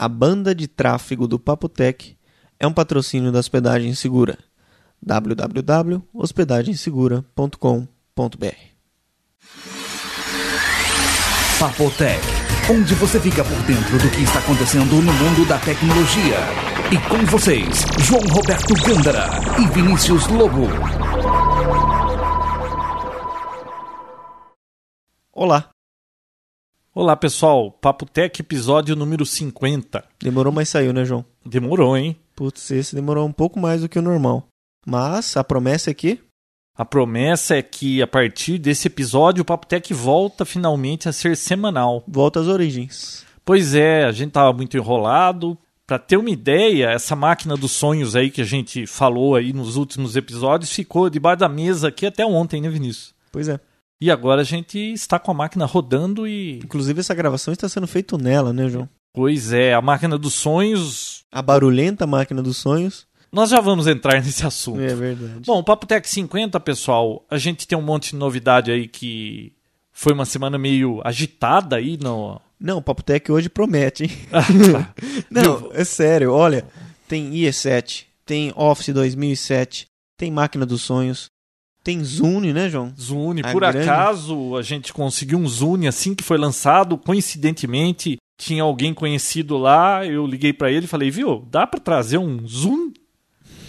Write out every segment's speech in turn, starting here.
A banda de tráfego do Papotec é um patrocínio da Hospedagem Segura. www.hospedagensegura.com.br Papotec, onde você fica por dentro do que está acontecendo no mundo da tecnologia. E com vocês, João Roberto Gândara e Vinícius Lobo. Olá! Olá pessoal, Papo Tech episódio número 50. Demorou, mas saiu, né, João? Demorou, hein? Putz, esse demorou um pouco mais do que o normal. Mas a promessa é que A promessa é que a partir desse episódio o Papo Tech volta finalmente a ser semanal. volta às origens. Pois é, a gente tava muito enrolado. Pra ter uma ideia, essa máquina dos sonhos aí que a gente falou aí nos últimos episódios ficou debaixo da mesa aqui até ontem, né, Vinícius? Pois é. E agora a gente está com a máquina rodando e. Inclusive essa gravação está sendo feita nela, né, João? Pois é, a máquina dos sonhos. A barulhenta máquina dos sonhos. Nós já vamos entrar nesse assunto. É verdade. Bom, o Papo Tech 50, pessoal, a gente tem um monte de novidade aí que foi uma semana meio agitada aí no. Não, o Papo Tech hoje promete, hein? Ah, tá. Não, é sério, olha, tem IE7, tem Office 2007, tem Máquina dos Sonhos, tem Zune, né, João? Zune, A por grande- acaso a gente conseguiu um Zune assim que foi lançado, coincidentemente tinha alguém conhecido lá, eu liguei pra ele e falei, viu, dá pra trazer um Zune?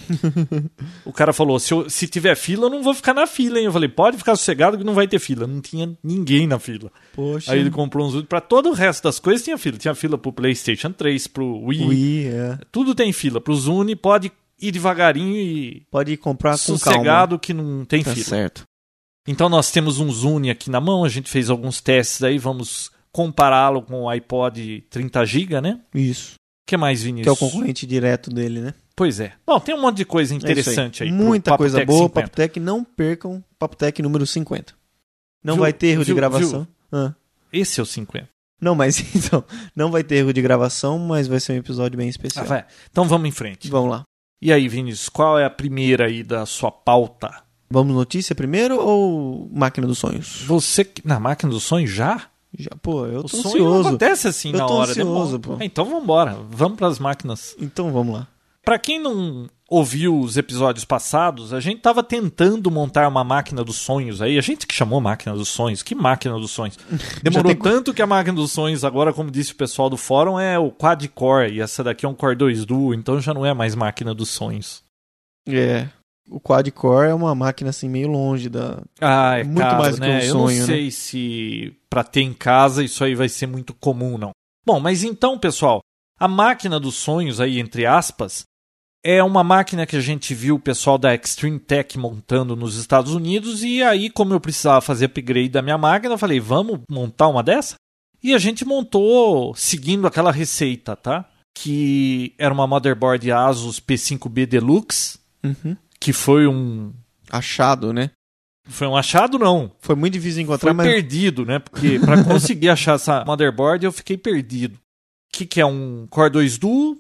o cara falou, se, eu- se tiver fila eu não vou ficar na fila, hein? Eu falei, pode ficar sossegado que não vai ter fila. Não tinha ninguém na fila. Poxa. Aí ele comprou um Zune, pra todo o resto das coisas tinha fila. Tinha fila pro Playstation 3, pro Wii, Wii, é. tudo tem fila. Pro Zune pode ir devagarinho e Pode comprar com sossegado que não tem calma. Tá fila. certo. Então nós temos um Zune aqui na mão, a gente fez alguns testes aí, vamos compará-lo com o iPod 30 GB, né? Isso. O que mais, Que é Vinícius? o concorrente direto dele, né? Pois é. Bom, tem um monte de coisa É interessante aí. pro Muita coisa Tech boa, 50. Papo Tech, não percam Papo Tech número 50. Não Viu- vai ter erro de viu- gravação. Ah. Esse é o 50. Não, mas então, não vai ter erro de gravação, mas vai ser um episódio bem Ah, especial. vai. Então vamos em frente. Vamos lá. E aí, Vinícius, qual é a primeira aí da sua pauta? Vamos notícia primeiro ou máquina dos sonhos? Você na máquina do sonho já? Já, pô, eu O tô sonho não ansioso. acontece assim Eu na tô hora. ansioso, pô. Então vamos embora. Vamos para as máquinas. Então vamos lá. Pra quem não ouviu os episódios passados, a gente tava tentando montar uma máquina dos sonhos aí. A gente que chamou máquina dos sonhos. Que máquina dos sonhos? Demorou tem- tanto que a máquina dos sonhos, agora, como disse o pessoal do fórum, é o quad-core. E essa daqui é um Core 2 Duo, então já não é mais máquina dos sonhos. É. O quad-core é uma máquina assim meio longe da. Ah, é Muito caro, mais do que né? um Eu sonho, não sei se pra ter em casa isso aí vai ser muito comum, não. Bom, mas então, pessoal, a máquina dos sonhos aí, entre aspas, é uma máquina que a gente viu o pessoal da Extreme Tech montando nos Estados Unidos e aí, como eu precisava fazer upgrade da minha máquina, eu falei, vamos montar uma dessa? E a gente montou seguindo aquela receita, tá? Que era uma motherboard Asus P5B Deluxe, Uhum. que foi um Achado, né? foi um achado não, Foi muito difícil encontrar, foi mas. perdido, né? Porque para conseguir achar essa motherboard eu fiquei perdido. O que, que é um Core 2 Duo,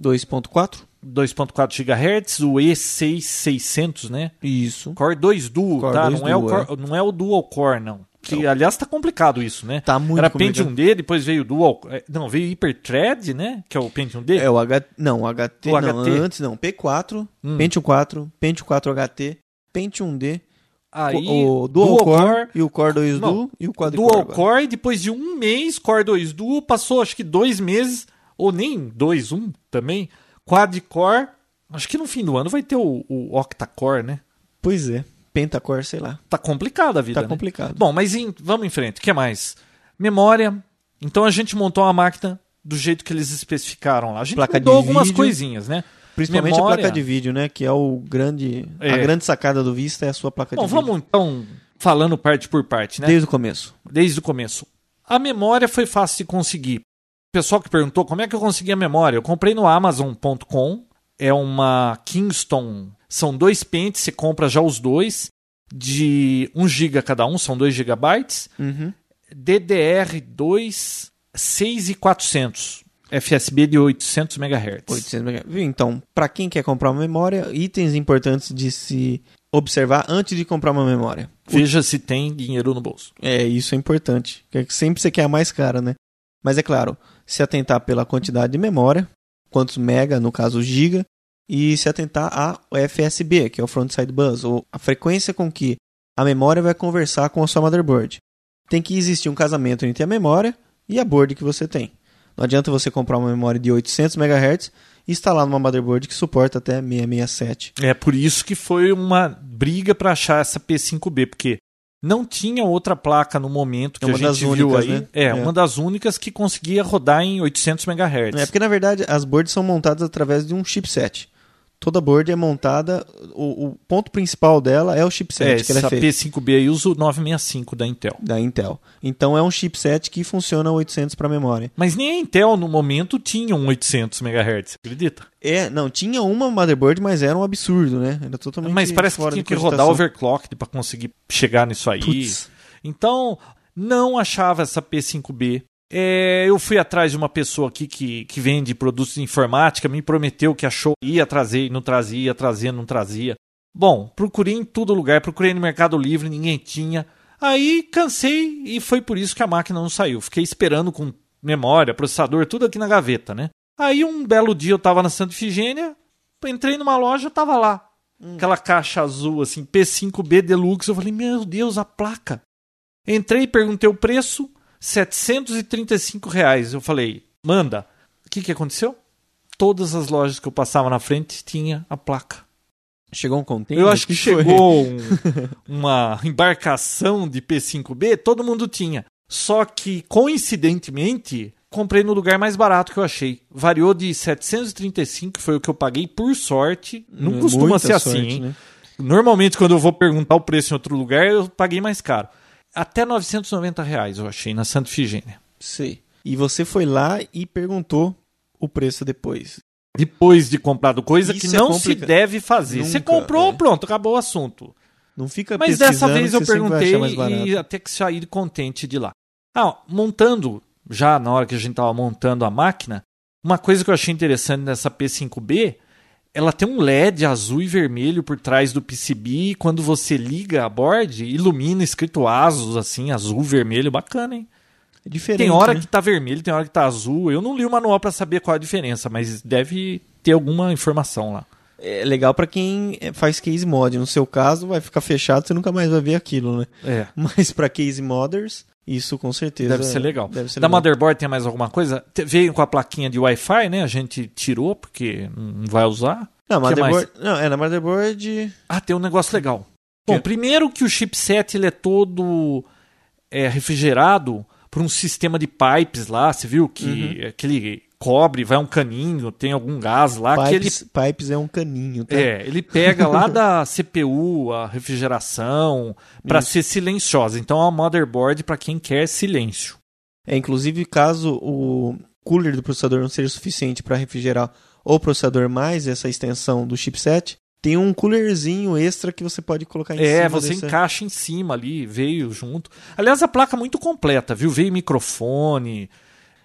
2.4? 2.4 GHz, o E6600, né? Isso. Core 2 Duo, Core tá? 2 não, é o Duo, core- não é o Dual Core, não. Que, aliás, tá complicado isso, né? Tá muito Era complicado. Pentium D, depois veio o Dual... é, Não, veio Hyperthread, né? Que é o Pentium D. É o H... Não, o HT. O não, HT. antes não. P4, Hum. Pentium 4, Pentium 4 HT, Pentium D, Aí, o Dual, Core, e o Core 2 Não, Duo e o Quad Dual Core. Core, depois de um mês, Core 2 Duo, passou acho que dois meses, ou nem dois, um também, Quad Core, acho que no fim do ano vai ter o, o Octa-Core, né? Pois é. Pentacore, sei lá. Tá complicada a vida, Tá né? complicado. Bom, mas em- vamos em frente, o que mais? Memória, então a gente montou uma máquina do jeito que eles especificaram lá. A gente Placa de mudou algumas vídeo. coisinhas, né? Principalmente memória. a placa de vídeo, né? Que é o grande. A É. grande sacada do Vista é a sua placa Bom, de vídeo. vamos então falando parte por parte, né? Desde o começo. desde o começo. A memória foi fácil de conseguir. Pessoal que perguntou como é que eu consegui a memória, eu comprei no Amazon.com. É uma Kingston. São dois pentes, você compra já os dois, de 1 GB cada um, são 2 GB. Uhum. DDR2 6400. FSB de 800 MHz. 800 MHz. Então, para quem quer comprar uma memória, itens importantes de se observar antes de comprar uma memória. Veja se tem dinheiro no bolso. É, isso é importante. Porque sempre você quer a mais cara, né? Mas é claro, se atentar pela quantidade de memória, quantos mega, no caso giga, e se atentar ao FSB, que é o Frontside Bus, ou a frequência com que a memória vai conversar com a sua motherboard. Tem que existir um casamento entre a memória e a board que você tem. Não adianta você comprar uma memória de 800 MHz e instalar numa motherboard que suporta até 667. É por isso que foi uma briga para achar essa P5B, porque não tinha outra placa no momento que É uma a gente das viu únicas, aí. né? É, É. uma das únicas que conseguia rodar em 800 MHz. É porque na verdade as boards são montadas através de um chipset. Toda board é montada, o, o ponto principal dela é o chipset É, que ela é essa feita. P5B aí usa o 965 da Intel. da Intel. Então é um chipset que funciona 800 para memória. Mas nem a Intel no momento tinha um 800 MHz, acredita? É, não, tinha uma motherboard, mas era um absurdo, né? Era totalmente Mas parece que tinha que rodar overclocked para conseguir chegar nisso aí. Putz. Então, não achava essa P5B. É, eu fui atrás de uma pessoa aqui que, que vende produtos de informática, me prometeu que achou, ia trazer, não trazia, ia trazer, não trazia. Bom, procurei em todo lugar, procurei no Mercado Livre, ninguém tinha. Aí cansei e foi por isso que a máquina não saiu. Fiquei esperando com memória, processador, tudo aqui na gaveta, né? Aí um belo dia eu tava na Santa Ifigênia, entrei numa loja, tava lá. Aquela caixa azul, assim, P5B Deluxe. Eu falei, meu Deus, a placa. Entrei, perguntei o preço, 735 reais. Eu falei, manda. O que, que aconteceu? Todas as lojas que eu passava na frente tinha a placa. Chegou um container? Eu acho que foi? chegou um- uma embarcação de P5B, todo mundo tinha. Só que, coincidentemente, comprei no lugar mais barato que eu achei. Variou de 735, que foi o que eu paguei, por sorte. Não É costuma ser assim, sorte, hein? né? Normalmente, quando eu vou perguntar o preço em outro lugar, eu paguei mais caro. Até 990 reais eu achei na Santa Ifigênia. Sei. E você foi lá e perguntou o preço depois. Depois de comprado coisa Isso que é não se deve fazer. Você Nunca, comprou, é. pronto, acabou o assunto. Não fica Mas dessa vez eu você perguntei e até que saí contente de lá. Ah, montando, já na hora que a gente estava montando a máquina, uma coisa que eu achei interessante nessa P5B, ela tem um LED azul e vermelho por trás do PCB e quando você liga a board, ilumina escrito ASUS, assim, azul, vermelho, bacana, hein? É diferente, Tem hora né? que tá vermelho, tem hora que tá azul. Eu não li o manual para saber qual a diferença, mas deve ter alguma informação lá. É legal pra quem é, faz case mod. No seu caso, vai ficar fechado, você nunca mais vai ver aquilo, né? É. Mas pra case modders, isso com certeza Deve ser legal. Deve ser da legal. motherboard tem mais alguma coisa? Veio com a plaquinha de Wi-Fi, né? A gente tirou porque não vai usar. Não, motherboard, não, é na motherboard. Ah, tem um negócio legal. Bom, Que? primeiro que o chipset ele é todo é, refrigerado por um sistema de pipes lá. Você viu que Uhum. aquele cobre vai um caninho, tem algum gás lá que ele Pipes, pipes é um caninho, tá? É, ele pega lá da CPU a refrigeração para ser silenciosa. Então é uma motherboard para quem quer silêncio. É, inclusive, caso o cooler do processador não seja suficiente para refrigerar o processador mais essa extensão do chipset, tem um coolerzinho extra que você pode colocar em É, cima você desse- encaixa em cima ali, veio junto. Aliás, a placa é muito completa, viu? Veio microfone.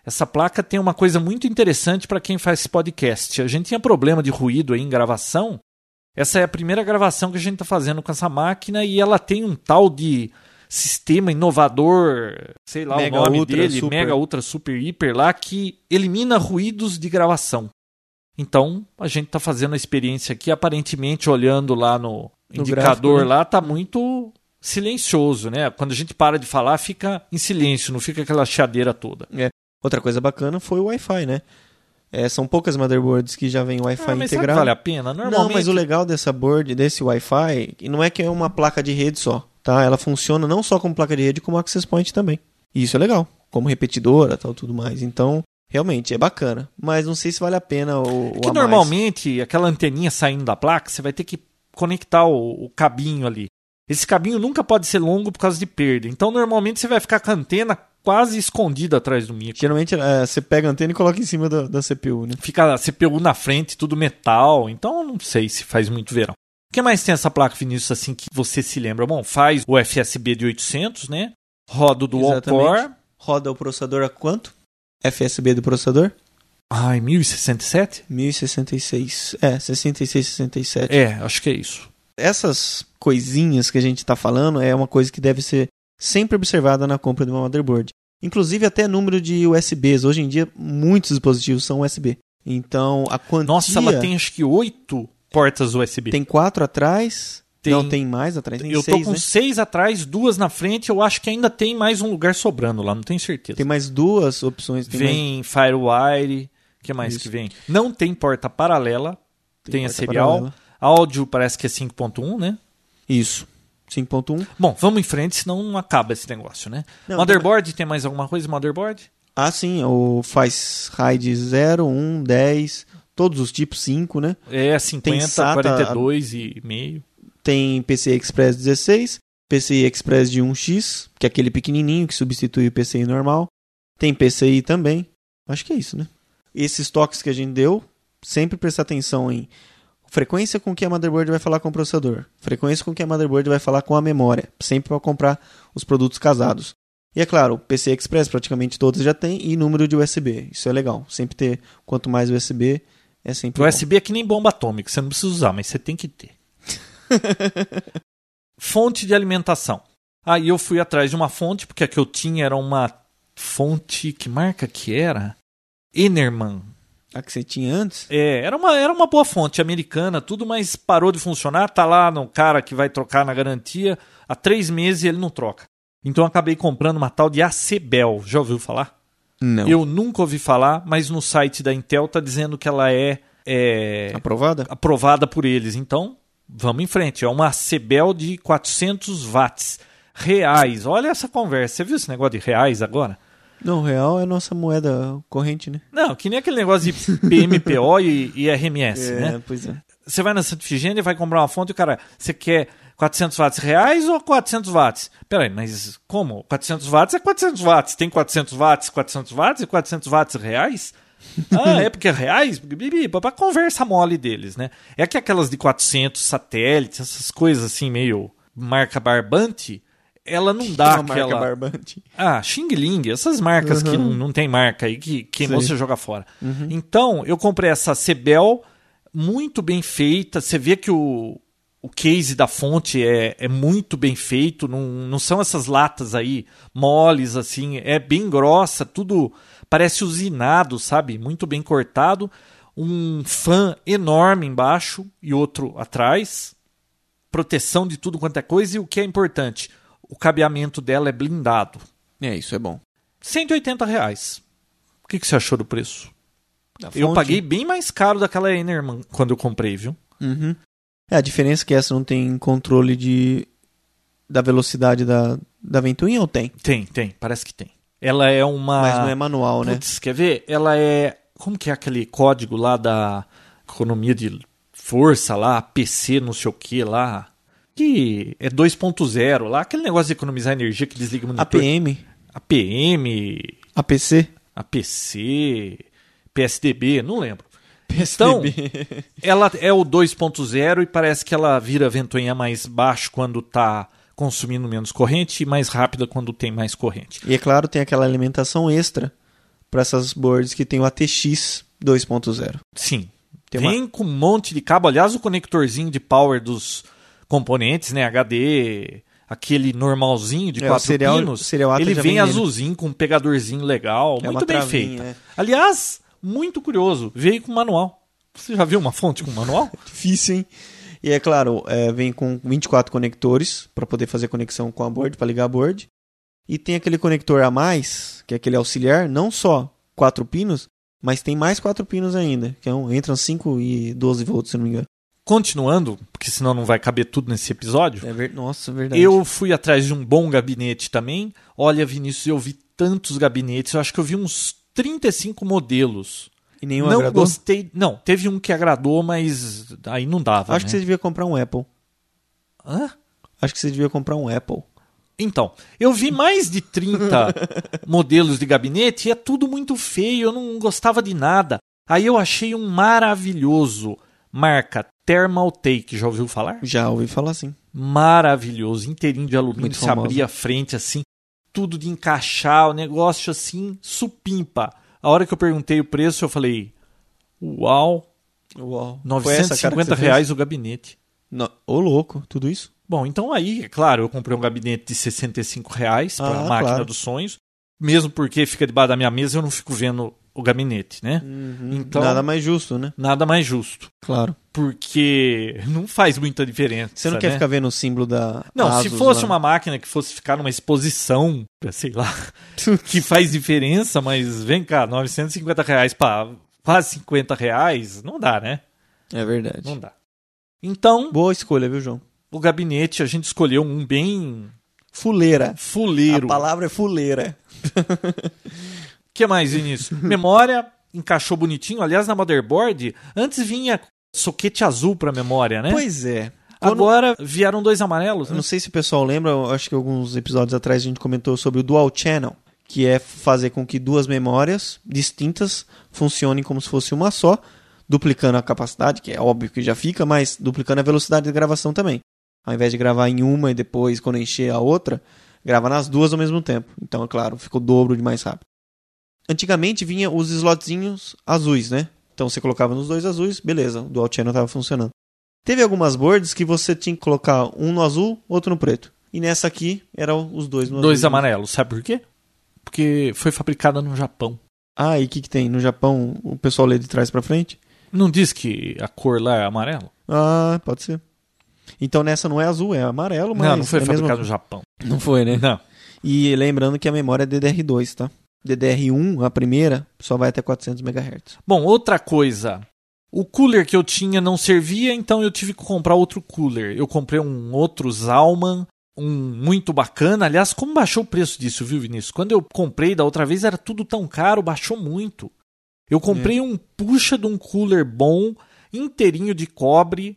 Essa placa tem uma coisa muito interessante para quem faz podcast. A gente tinha problema de ruído aí em gravação. Essa é a primeira gravação que a gente está fazendo com essa máquina e ela tem um tal de sistema inovador, sei lá Mega o nome Ultra, dele, Super. Mega Ultra Super Hiper lá, que elimina ruídos de gravação. Então, a gente está fazendo a experiência aqui, aparentemente olhando lá no, No indicador gráfico, né? lá, tá muito silencioso, né? Quando a gente para de falar, fica em silêncio, não fica aquela chiadeira toda. Outra coisa bacana foi o Wi-Fi, né? É, são poucas motherboards que já vem Wi-Fi Ah, mas será integrado. vale a pena? Normalmente, Não, mas o legal dessa board, desse Wi-Fi, não é que é uma placa de rede só, tá? Ela funciona não só como placa de rede, como access point também. E isso é legal, como repetidora, tal, tudo mais. Então, realmente é bacana, mas não sei se vale a pena o, o que mais. normalmente aquela anteninha saindo da placa, você vai ter que conectar o, o cabinho ali. Esse cabinho nunca pode ser longo por causa de perda. Então, normalmente você vai ficar com a antena quase escondida atrás do micro. Geralmente é, você pega a antena e coloca em cima da, da CPU, né? Fica a CPU na frente, tudo metal. Então, não sei se faz muito verão. O que mais tem essa placa, Vinícius, assim, que você se lembra? Bom, faz o FSB de 800, né? Roda o Dual Exatamente. Core. Roda o processador a quanto? FSB do processador? Ai, 1067? 1066. É, 66, 67. É, acho que é isso. Essas coisinhas que a gente está falando é uma coisa que deve ser sempre observada na compra de uma motherboard. Inclusive até número de USBs. Hoje em dia, muitos dispositivos são USB. Então, a quantia... Nossa, ela tem acho que oito portas USB. Tem quatro atrás. Tem- Não, tem mais atrás. Tem eu seis, tô com né? seis atrás, duas na frente. Eu acho que ainda tem mais um lugar sobrando lá, não tenho certeza. Tem mais duas opções. Tem mais- vem Firewire. O que mais Isso. que vem? Não tem porta paralela. Tem, a porta serial. paralela. Áudio parece que é 5.1, né? Isso. 5.1. Bom, vamos em frente, senão não acaba esse negócio, né? Não, motherboard, tem mais alguma coisa? Motherboard? Ah, sim. O faz RAID 0, 1, 10. Todos os tipos 5, né? É 50, SATA, 42 e meio. Tem PCI Express 16, PCI Express de 1x, que é aquele pequenininho que substitui o PCI normal. Tem PCI também. Acho que é isso, né? Esses toques que a gente deu, sempre prestar atenção em frequência com que a motherboard vai falar com o processador, frequência com que a motherboard vai falar com a memória, sempre para comprar os produtos casados. E é claro, o PCI Express praticamente todos já tem e número de USB. Isso é legal. Sempre ter quanto mais USB é sempre O. USB é que nem bomba atômica, você não precisa usar, mas você tem que ter. fonte de alimentação. Aí eu fui atrás de uma fonte, porque a que eu tinha era uma fonte. Que marca que era? Enerman. A que você tinha antes? É, era uma, era uma boa fonte americana, tudo, mas parou de funcionar. Tá lá no cara que vai trocar na garantia há três meses ele não troca. Então eu acabei comprando uma tal de ACBEL. Já ouviu falar? Não. Eu nunca ouvi falar, mas no site da Intel tá dizendo que ela é, é Aprovada? aprovada por eles. Então, vamos em frente. É uma CBEL de 400 watts. Reais. Olha essa conversa. Você viu esse negócio de reais agora? Não, real é a nossa moeda corrente, né? Não, que nem aquele negócio de PMPO e, e RMS, né? pois é. Você vai na Santa Ifigênia e vai comprar uma fonte e o cara, você quer 400 watts reais ou 400 watts? Peraí, mas como? 400 watts é 400 watts. Tem 400 watts, 400 watts e 400 watts reais? Ah, é porque é reais? Para conversa mole deles, né? É que aquelas de 400 satélites, essas coisas assim meio marca barbante, ela não dá uma marca aquela... barbante. Ah, Xing Ling, essas marcas que não, não tem marca aí, que queimou, Sei. você joga fora. Então, eu comprei essa Cebel, muito bem feita. Você vê que o, o case da fonte é, é muito bem feito, não, não são essas latas aí moles, assim, é bem grossa, tudo parece usinado, sabe? Muito bem cortado. Um fã enorme embaixo e outro atrás. Proteção de tudo quanto é coisa. E o que é importante, o cabeamento dela é blindado. É, isso é bom. 180 reais. O que, que você achou do preço? Eu paguei bem mais caro daquela Enerman quando eu comprei, viu? Uhum. É, a diferença é que essa não tem controle de da velocidade da, da ventoinha ou tem? Tem, tem, parece que tem. Ela é uma. Mas não é manual, né? Putz, quer ver? Ela é. Como que é aquele código lá da economia de força lá, PC não sei o que lá? Que é 2.0 lá, aquele negócio de economizar energia que desliga o monitor. APM, APM, APC, APC, PSDB, não lembro. Então, ela é o 2.0 e parece que ela vira ventoinha mais baixo quando está consumindo menos corrente e mais rápida quando tem mais corrente. E é claro, tem aquela alimentação extra para essas boards que tem o ATX 2.0. Sim. Tem Vem com um monte de cabo. Aliás, o conectorzinho de power dos componentes, né? HD, aquele normalzinho de É, quatro serial- pinos. ATA ele vem azulzinho com um pegadorzinho legal. É muito bem travinha, feita. é. Aliás, muito curioso. Veio com manual. Você já viu uma fonte com manual? Difícil, hein? E é claro, é, vem com 24 conectores para poder fazer conexão com a board, para ligar a board. E tem aquele conector a mais, que é aquele auxiliar, não só quatro pinos, mas tem mais quatro pinos ainda, que é um, entram 5 e 12 volts, se não me engano. Continuando, porque senão não vai caber tudo nesse episódio. É ver... Nossa, verdade. Eu fui atrás de um bom gabinete também. Olha, Vinícius, eu vi tantos gabinetes. Eu acho que eu vi uns 35 modelos. E nenhum não agradou? gostei. Não, teve um que agradou, mas aí não dava. Acho que né? você devia comprar um Apple. Hã? Acho que você devia comprar um Apple. Então, eu vi mais de 30 modelos de gabinete e é tudo muito feio, eu não gostava de nada. Aí eu achei um maravilhoso, marca Thermaltake, já ouviu falar? Já ouvi falar assim. Maravilhoso, inteirinho de alumínio, Muito se abria a frente assim, tudo de encaixar, o negócio assim, supimpa. A hora que eu perguntei o preço, eu falei, uau, Uau. 950 reais o gabinete. No... Ô, louco, tudo isso? Bom, então aí, é claro, eu comprei um gabinete de 65 reais para Ah, a máquina claro. dos sonhos. mesmo porque fica debaixo da minha mesa, eu não fico vendo o gabinete, né? Então, Uhum. Nada mais justo, né? nada mais justo. Claro. Porque não faz muita diferença. Você não quer né? ficar vendo o símbolo da. Não, se Asus fosse lá. uma máquina que fosse ficar numa exposição, sei lá, que faz diferença, mas vem cá, 950 reais para quase 50 reais, não dá, né? É verdade. Não dá. Então, Boa escolha, viu, João? o gabinete, a gente escolheu um bem Fuleira. fuleiro. A palavra é fuleira. O que mais, Vinícius? memória, encaixou bonitinho. Aliás, na motherboard, antes vinha soquete azul para memória, né? Pois é. Quando- Agora vieram dois amarelos, né? não sei se o pessoal lembra, acho que alguns episódios atrás a gente comentou sobre o Dual Channel, que é fazer com que duas memórias distintas funcionem como se fosse uma só, duplicando a capacidade, que é óbvio que já fica, mas duplicando a velocidade de gravação também. Ao invés de gravar em uma e depois, quando encher a outra, grava nas duas ao mesmo tempo. Então, é claro, fica o dobro de mais rápido. Antigamente vinha os slotzinhos azuis, né? Então você colocava nos dois azuis, beleza, o Dual Channel estava funcionando. Teve algumas boards que você tinha que colocar um no azul, outro no preto. E nessa aqui eram os dois no Dois azul. amarelos, sabe por quê? Porque foi fabricada no Japão. Ah, e o que, que tem? No Japão o pessoal lê de trás pra frente? Não diz que a cor lá é amarelo? Ah, pode ser. Então nessa não é azul, é amarelo, mas. não, não foi é fabricado no Japão. Não foi, né? Não. E lembrando que a memória é DDR2, tá? DDR1, a primeira, só vai até 400 MHz. Bom, outra coisa. O cooler que eu tinha não servia, então eu tive que comprar outro cooler. Eu comprei um outro Zalman, um muito bacana. Aliás, como baixou o preço disso, viu, Vinícius? Quando eu comprei da outra vez era tudo tão caro, baixou muito. Eu comprei um puxa de um cooler bom, inteirinho de cobre,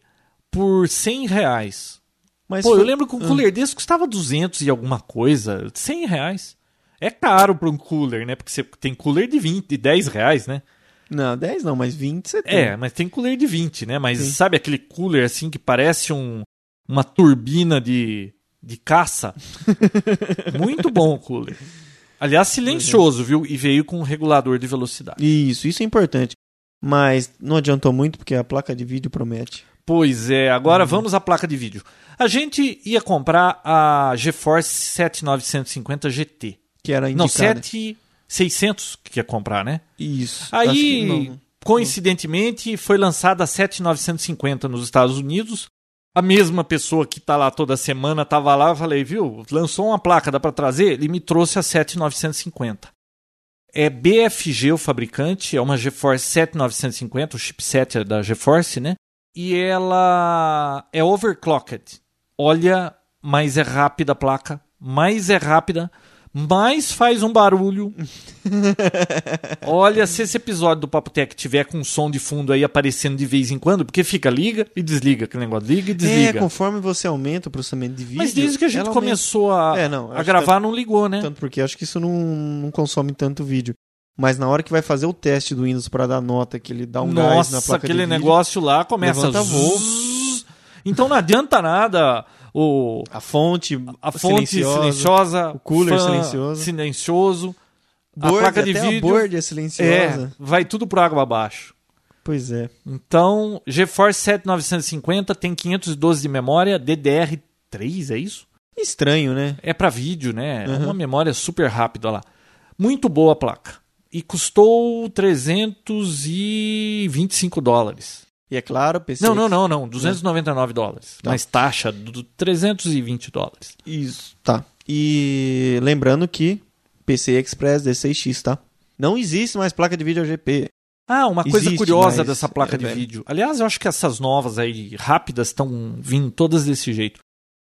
por 100 reais. Mas Pô, foi- eu lembro que um cooler desse custava 200 e alguma coisa. 100 reais. É caro para um cooler, né? Porque você tem cooler de 20, de 10 reais, né? Não, 10 não, mas 20 você tem. É, mas tem cooler de 20, né? Mas Sim. sabe aquele cooler assim que parece um, uma turbina de, de caça? Muito bom o cooler. Aliás, silencioso, viu? E veio com um regulador de velocidade. Isso, isso é importante. Mas não adiantou muito porque a placa de vídeo promete. Pois é, Uhum. agora vamos à placa de vídeo. A gente ia comprar a GeForce 7950 GT. Que era Não, indicada. 7600 que ia comprar, né? Isso. Aí, não. coincidentemente, foi lançada a 7950 nos Estados Unidos. A mesma pessoa que tá lá toda semana tava lá, eu falei, viu, lançou uma placa, dá para trazer? Ele me trouxe a 7950. É BFG o fabricante, é uma GeForce 7950, o chipset é da GeForce, né? E ela é overclocked. Olha, mais é rápida a placa, mais é rápida, mais faz um barulho. Olha, se esse episódio do Papo Tech tiver com um som de fundo aí aparecendo de vez em quando, porque fica liga e desliga, aquele negócio liga e É, desliga. conforme você aumenta o processamento de vídeo. Mas desde que a gente começou a, É, não, a gravar, não ligou, né? Tanto porque acho que isso não, não consome tanto vídeo. Mas na hora que vai fazer o teste do Windows para dar nota, que ele dá um gás na Nossa, placa aquele de vídeo, negócio lá começa a voo. Então não adianta nada o a fonte, a fonte silenciosa, o cooler fã silencioso. silencioso, board, a placa de vídeo a board é silenciosa. é, vai tudo por água abaixo. Pois é. Então, GeForce 7950 tem 512 de memória, DDR3, é isso? Estranho, né? É para vídeo, né? É Uhum. uma memória super rápida lá. Muito boa a placa. E custou 325 dólares. E é claro, PC. Não, não, não, não. 299 dólares. Tá. Mais taxa do 320 dólares. Isso, tá. E lembrando que PC Express D6X, tá? Não existe mais placa de vídeo GP. Ah, uma coisa Existe, curiosa dessa placa é de vídeo. Aliás, eu acho que essas novas aí, rápidas, estão vindo todas desse jeito.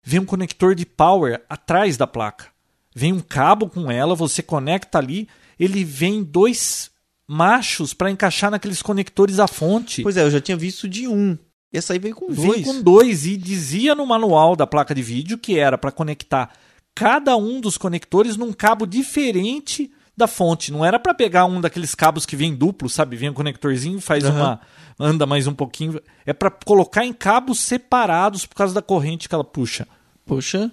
Vem um conector de power atrás da placa. Vem um cabo com ela, você conecta ali, ele vem dois machos para encaixar naqueles conectores à fonte. Pois é, eu já tinha visto de um. Essa aí veio com Vem dois. com dois e dizia no manual da placa de vídeo que era para conectar cada um dos conectores num cabo diferente da fonte. Não era para pegar um daqueles cabos que vem duplo, sabe? Vem um conectorzinho, faz Aham. uma anda mais um pouquinho. É para colocar em cabos separados por causa da corrente que ela puxa. Poxa,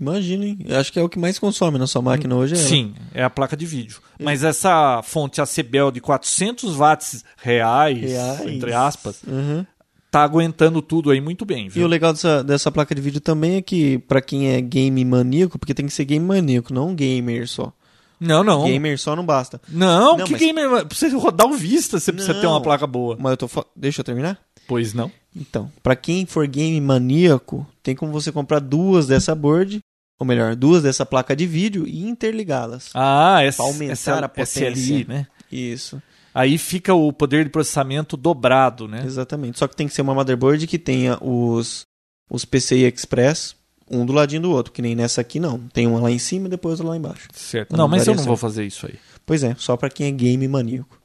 imagina, hein? Eu acho que é o que mais consome na sua máquina hoje. É ela. Sim, é a placa de vídeo. Mas essa fonte ACBEL de 400 watts reais, Reais. entre aspas, Uhum. tá aguentando tudo aí muito bem, E viu? o legal dessa, dessa placa de vídeo também é que, pra quem é game maníaco, porque tem que ser game maníaco, não gamer só. Não, não. Gamer só não basta. Não, Não, que mas- gamer. Pra você rodar o Vista, você precisa ter Não. uma placa boa. Mas eu tô fa- Deixa eu terminar? Pois não. Então, pra quem for game maníaco, tem como você comprar duas dessa board, ou melhor, duas dessa placa de vídeo e interligá-las. Ah, essa, aumentar essa a potência. SLI, né? Isso, Aí fica o poder de processamento dobrado, né? exatamente. Só que tem que ser uma motherboard que tenha os, os PCI Express, um do ladinho do outro, que nem nessa aqui não. Tem uma lá em cima e depois outra lá embaixo. Certo. Não, não mas eu não vou fazer isso aí. Pois é, só pra quem é game maníaco.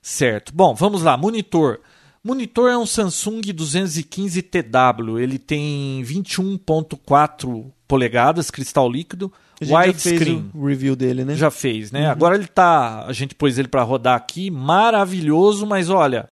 Certo. Bom, vamos lá. Monitor. Monitor é um Samsung 215 TW. Ele tem 21.4 polegadas, cristal líquido, widescreen. o review dele, né? Já fez, né? Agora ele tá. A gente pôs ele para rodar aqui, maravilhoso, mas olha,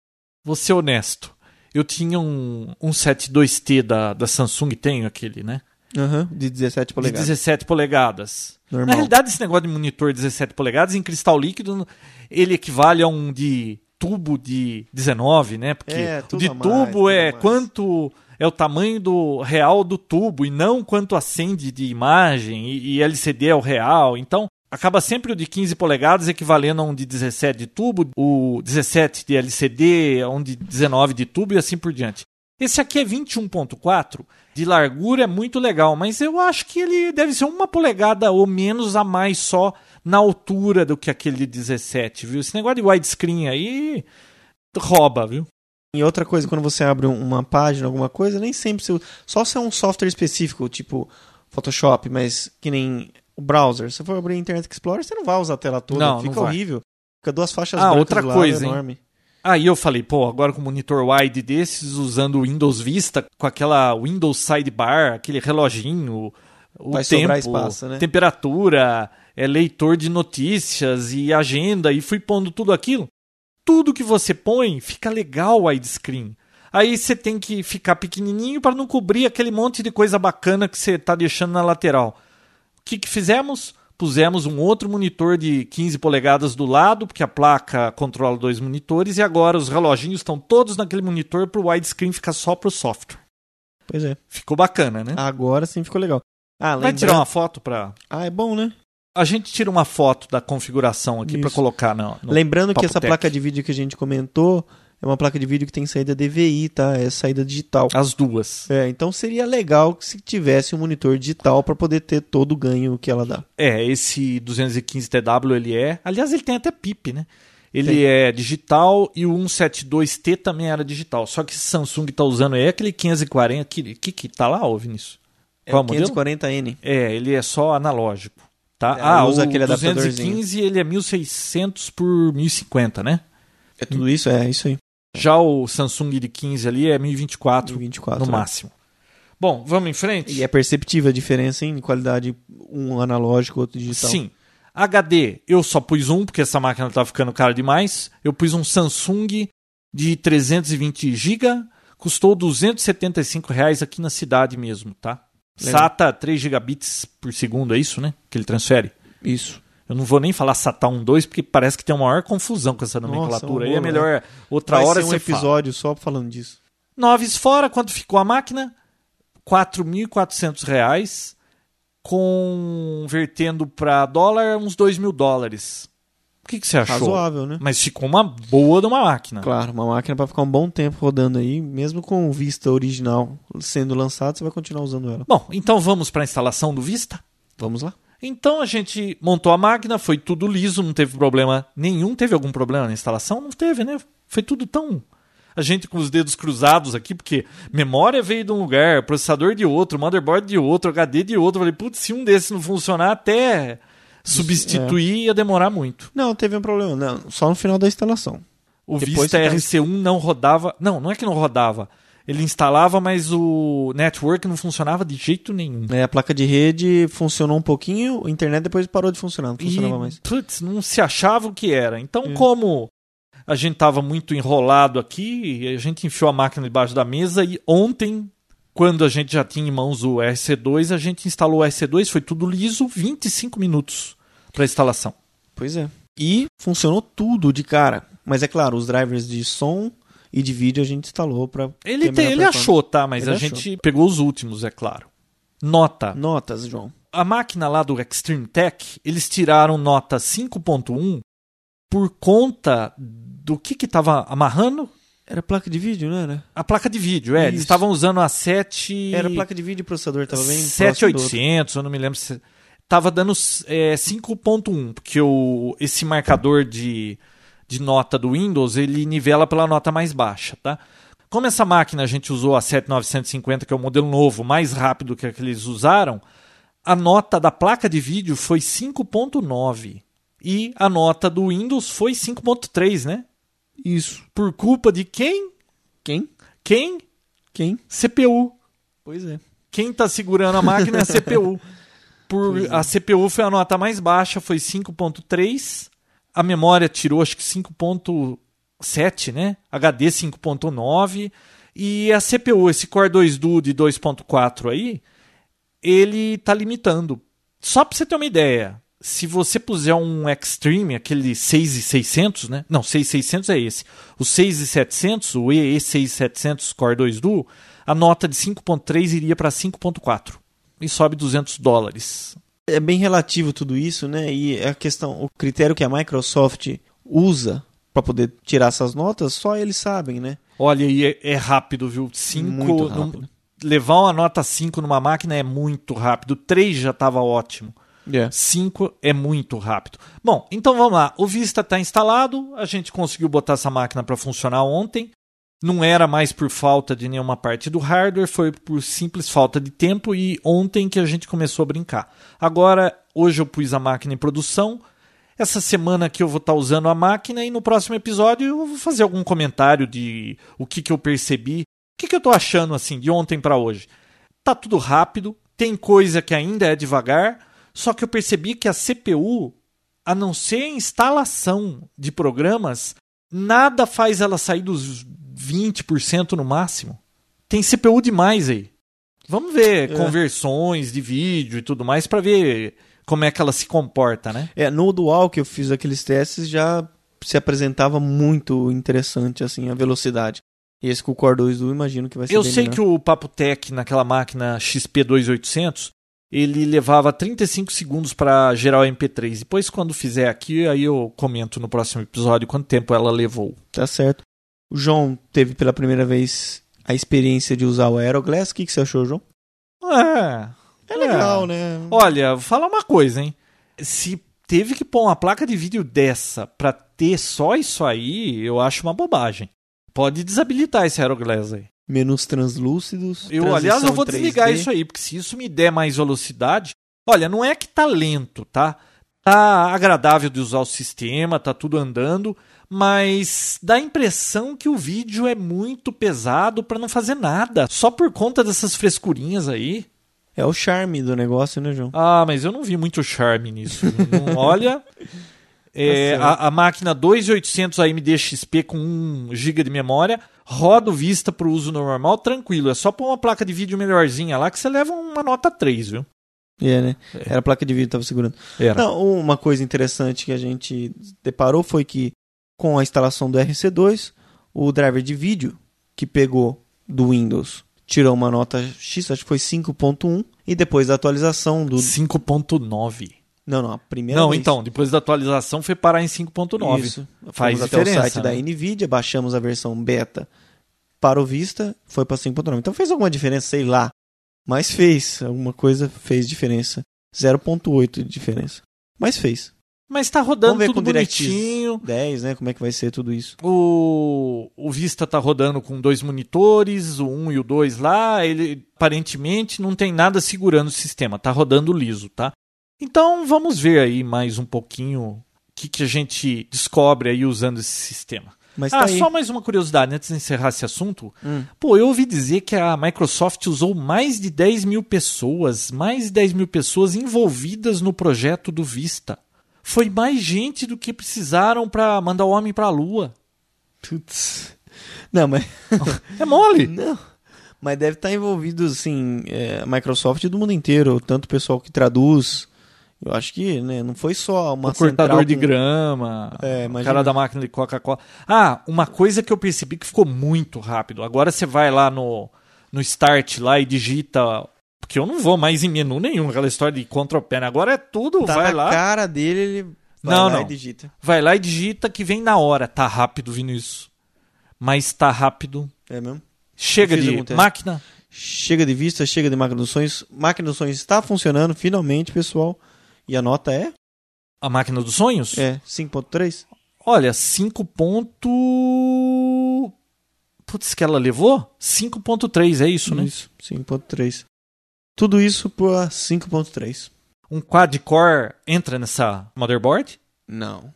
vou ser honesto. Eu tinha um, um 72T da, da Samsung, tenho aquele, né? Aham, de 17 De polegadas. 17 polegadas. Normal. Na realidade, esse negócio de monitor 17 polegadas em cristal líquido, ele equivale a um de tubo de 19, né? Porque É, o de mais, tubo é mais. quanto é o tamanho do real do tubo e não quanto acende de imagem e, e LCD é o real. Então, acaba sempre o de 15 polegadas equivalendo a um de 17 de tubo, o 17 de LCD a um de 19 de tubo e assim por diante. Esse aqui é 21.4, de largura é muito legal, mas eu acho que ele deve ser uma polegada ou menos a mais só na altura do que aquele de 17, viu? Esse negócio de widescreen aí rouba, viu? E outra coisa, quando você abre um- uma página, alguma coisa, nem sempre você. Só se é um software específico, tipo Photoshop, mas que nem o browser. Se você for abrir Internet Explorer, você não vai usar a tela toda. Não, fica não horrível. Fica duas faixas Ah, outra do lado, coisa, é hein? enorme. Aí eu falei, pô, agora com monitor wide desses, usando o Windows Vista, com aquela Windows Sidebar, aquele reloginho, o Vai tempo, sobrar espaço, né? temperatura, é leitor de notícias e agenda, e fui pondo tudo aquilo. Tudo que você põe fica legal widescreen. Aí você tem que ficar pequenininho para não cobrir aquele monte de coisa bacana que você está deixando na lateral. O que, que fizemos? Pusemos um outro monitor de 15 polegadas do lado, porque a placa controla dois monitores, e agora os reloginhos estão todos naquele monitor para o widescreen ficar só para o software. Pois é. Ficou bacana, né? Agora sim ficou legal. Ah, Vai lembra... tirar uma foto para. Ah, é bom, né? A gente tira uma foto da configuração aqui para colocar no Lembrando que essa Tech. placa de vídeo que a gente comentou é uma placa de vídeo que tem saída DVI, tá? É saída digital. As duas. É, então seria legal que se tivesse um monitor digital para poder ter todo o ganho que ela dá. É, esse 215TW ele é. Aliás, ele tem até PIP, né? Ele Tem. é digital e o 172T também era digital. Só que esse Samsung tá usando é aquele 540. Que, que, que tá lá, ô Vinícius? É o modelo? 540N. É, ele é só analógico. Tá? É, ah, usa o aquele adaptadorzinho. 215 ele é 1600 por 1050, né? É tudo isso? É, isso aí. Já o Samsung de 15 ali é 1024 24. no né? máximo. Bom, vamos em frente? E é perceptível a diferença em qualidade, um analógico, outro digital. Sim. HD, eu só pus um, porque essa máquina tá ficando cara demais. Eu pus um Samsung de 320 GB, custou 275 reais aqui na cidade mesmo, tá? Legal. SATA 3 gigabits por segundo, é isso, né? Que ele transfere. Isso. Eu não vou nem falar SATA 1.2, porque parece que tem uma maior confusão com essa nomenclatura. Aí é rolo, melhor outra Vai hora ser um você fala. episódio só falando disso. Noves fora, quanto ficou a máquina? 4.400 reais, convertendo para dólar uns 2 mil dólares. O que, que você achou? Razoável, né? Mas ficou uma boa de uma máquina. Claro, uma máquina para ficar um bom tempo rodando aí, mesmo com o Vista original sendo lançado, você vai continuar usando ela. Bom, então vamos para a instalação do Vista? Vamos lá? Então a gente montou a máquina, foi tudo liso, não teve problema nenhum. Teve algum problema na instalação? Não teve, né? Foi tudo tão. A gente com os dedos cruzados aqui, porque memória veio de um lugar, processador de outro, motherboard de outro, HD de outro. Eu falei, putz, se um desses não funcionar, até substituir ia demorar muito. Não, teve um problema, não, só no final da instalação. O Depois Vista você tá- RC1 não rodava. Não, não é que não rodava. Ele instalava, mas o network não funcionava de jeito nenhum. É, a placa de rede funcionou um pouquinho, a internet depois parou de funcionar, não E, funcionava mais. putz, não se achava o que era. Então, É. como a gente estava muito enrolado aqui, a gente enfiou a máquina debaixo da mesa e ontem, quando a gente já tinha em mãos o RC2, a gente instalou o RC2, foi tudo liso, 25 minutos para instalação. Pois é. E funcionou tudo de cara. Mas é claro, os drivers de som e de vídeo a gente instalou para Ele, te- ele achou, tá? Mas Ele a achou. gente pegou os últimos, é claro. Nota. Notas, João. A máquina lá do Extreme Tech, eles tiraram nota 5.1 por conta do que que estava amarrando? Era placa de vídeo, não era? A placa de vídeo, é. Eles Isso. estavam usando a 7... Era placa de vídeo e processador, tava bem próximo do outro. 7800, eu não me lembro se tava dando é, 5.1, porque o, esse marcador de, de nota do Windows, ele nivela pela nota mais baixa, tá? Como essa máquina a gente usou a 7950, que é o modelo novo, mais rápido que eles usaram, a nota da placa de vídeo foi 5.9 e a nota do Windows foi 5.3, né? Isso. Por culpa de quem? Quem? Quem? Quem? CPU. Pois é. Quem está segurando a máquina é a CPU. Por, é. A CPU foi a nota mais baixa, foi 5.3. A memória tirou acho que 5.7, né? HD 5.9. E a CPU, esse Core 2 Duo de 2.4 aí, ele tá limitando. Só para você ter uma ideia, se você puser um Extreme, aquele 6600, né? Não, 6600 é esse. O 6700, o EE6700 Core 2 Duo, a nota de 5.3 iria para 5.4 e sobe 200 dólares. É bem relativo tudo isso, né? E a questão, o critério que a Microsoft usa para poder tirar essas notas, só eles sabem, né? Olha, e é, é rápido, viu? 5 Muito rápido. levar uma nota 5 numa máquina é muito rápido. 3 já estava ótimo. É. 5 é muito rápido. Bom, então vamos lá. O Vista está instalado, a gente conseguiu botar essa máquina para funcionar ontem. Não era mais por falta de nenhuma parte do hardware, foi por simples falta de tempo e ontem que a gente começou a brincar. Agora, hoje eu pus a máquina em produção. Essa semana que eu vou estar usando a máquina e no próximo episódio eu vou fazer algum comentário de o que, que eu percebi, o que, que eu estou achando assim de ontem para hoje. Tá tudo rápido, tem coisa que ainda é devagar, só que eu percebi que a CPU, a não ser a instalação de programas, nada faz ela sair dos 20% no máximo. Tem CPU demais aí. Vamos ver É. conversões de vídeo e tudo mais para ver como é que ela se comporta, né? É, no Dual que eu fiz aqueles testes já se apresentava muito interessante assim a velocidade. E esse com o Core 2 Duo imagino que vai ser Eu sei melhor. que o Papo Tech naquela máquina XP2800 ele levava 35 segundos para gerar o MP3. Depois, quando fizer aqui, aí eu comento no próximo episódio quanto tempo ela levou. Tá certo. O João teve pela primeira vez a experiência de usar o Aeroglass. O que, que você achou, João? É, É legal, né? Olha, vou falar uma coisa, hein? Se teve que pôr uma placa de vídeo dessa pra ter só isso aí, eu acho uma bobagem. Pode desabilitar esse Aeroglass aí. Menus translúcidos. Eu, aliás, eu vou 3D. desligar isso aí, porque se isso me der mais velocidade. Olha, não é que tá lento, tá? Tá agradável de usar o sistema, tá tudo andando, mas dá a impressão que o vídeo é muito pesado pra não fazer nada, só por conta dessas frescurinhas aí. É o charme do negócio, né, João? Ah, mas eu não vi muito charme nisso. Não- olha, é, Tá a, a máquina 2800 AMD XP com 1 GB de memória roda o Vista para o uso normal tranquilo. É só pôr uma placa de vídeo melhorzinha lá que você leva uma nota 3, viu? É, né? Era a placa de vídeo que tava segurando. Era. Não, uma coisa interessante que a gente deparou foi que com a instalação do RC2, o driver de vídeo que pegou do Windows tirou uma nota X, acho que foi 5.1, e depois da atualização do... 5.9. Não, não, a primeira Não, vez. então, depois da atualização foi parar em 5.9. Isso. Faz Fomos até o diferença, site né? da NVIDIA, baixamos a versão beta para o Vista, foi para 5.9. Então fez alguma diferença, sei lá. Mas fez, alguma coisa fez diferença. 0.8 de diferença. Mas fez. Mas tá rodando Vamos ver tudo com bonitinho. 10, né? Como é que vai ser tudo isso. O, o Vista tá rodando com dois monitores, o 1 e o 2 lá. Ele aparentemente não tem nada segurando o sistema, tá rodando liso, tá? Então vamos ver aí mais um pouquinho o que, que a gente descobre aí usando esse sistema. Mas ah, tá só mais uma curiosidade antes de encerrar esse assunto. Hum. Pô, eu ouvi dizer que a Microsoft usou mais de 10 mil pessoas, mais de 10 mil pessoas envolvidas no projeto do Vista. Foi mais gente do que precisaram para mandar o homem para a Lua. Putz. Não, mas. É mole. Não. Mas deve estar envolvido, assim, é, a Microsoft do mundo inteiro, tanto o pessoal que traduz. Eu acho que né, não foi só uma o cortador central de com- grama, É, o cara da máquina de Coca-Cola. Ah, uma coisa que eu percebi que ficou muito rápido. Agora você vai lá no, no Start lá e digita Porque eu não vou mais em menu nenhum, aquela história de control panel. Agora é tudo, Tá vai na lá. cara dele, ele vai Não, lá não. e digita. Vai lá e digita que vem na hora. Tá rápido vindo isso. Mas tá rápido. É mesmo? Chega de máquina. Chega de vista, chega de máquina dos sonhos. Máquina dos sonhos está funcionando finalmente, pessoal. E a nota é? A máquina dos sonhos? É 5.3? Olha, 5 ponto... Putz, que ela levou? 5.3, é isso, né? Isso, 5.3. Tudo isso por 5.3. Um quad-core entra nessa motherboard? Não,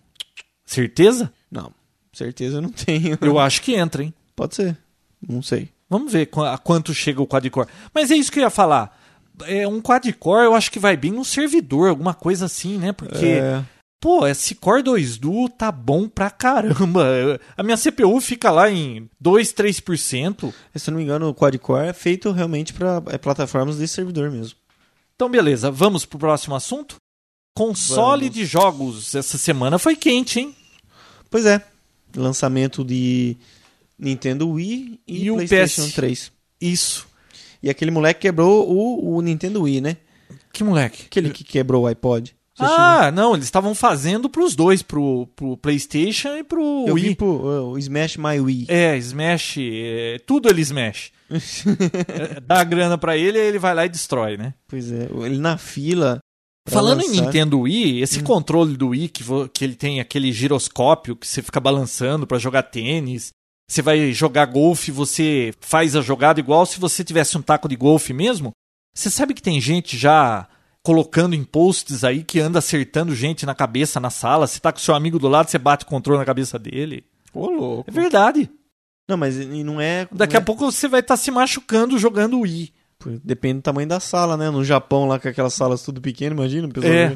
Certeza? não. Certeza eu não tenho. Eu acho que entra, hein? Pode ser. Não sei. Vamos ver a quanto chega o quad-core. Mas é isso que eu ia falar. É, um quad-core eu acho que vai bem no servidor, alguma coisa assim, né? Porque, É, pô, esse Core 2 Duo tá bom pra caramba. A minha CPU fica lá em 2, 3%. se eu não me engano, o quad-core é feito realmente para plataformas de servidor mesmo. Então, beleza, vamos pro próximo assunto? Console Vamos. de jogos. Essa semana foi quente, hein? Pois é. Lançamento de Nintendo Wii e, E o PlayStation PS. 3. Isso. E aquele moleque quebrou o, o Nintendo Wii, né? Que moleque. Aquele que quebrou o iPod. Você Ah, não, eles estavam fazendo pros dois, pro, pro PlayStation e pro eu Wii. vi pro, o Smash My Wii. É, Smash, é, tudo ele Smash. É, Dá grana pra ele, ele vai lá e destrói, né? Pois é, ele na fila. Falando em lançar. Nintendo Wii, esse controle do Wii que, que ele tem aquele giroscópio que você fica balançando pra jogar tênis, você vai jogar golfe, você faz a jogada igual se você tivesse um taco de golfe mesmo. Você sabe que tem gente já colocando em posts aí que anda acertando gente na cabeça na sala. Você tá com seu amigo do lado, você bate o controle na cabeça dele. Ô, louco. É verdade. Não, mas e não é. Daqui não a pouco você vai estar se machucando jogando Wii. é- Depende do tamanho da sala, né? No Japão, lá com aquelas salas tudo pequeno, imagina. pessoal É.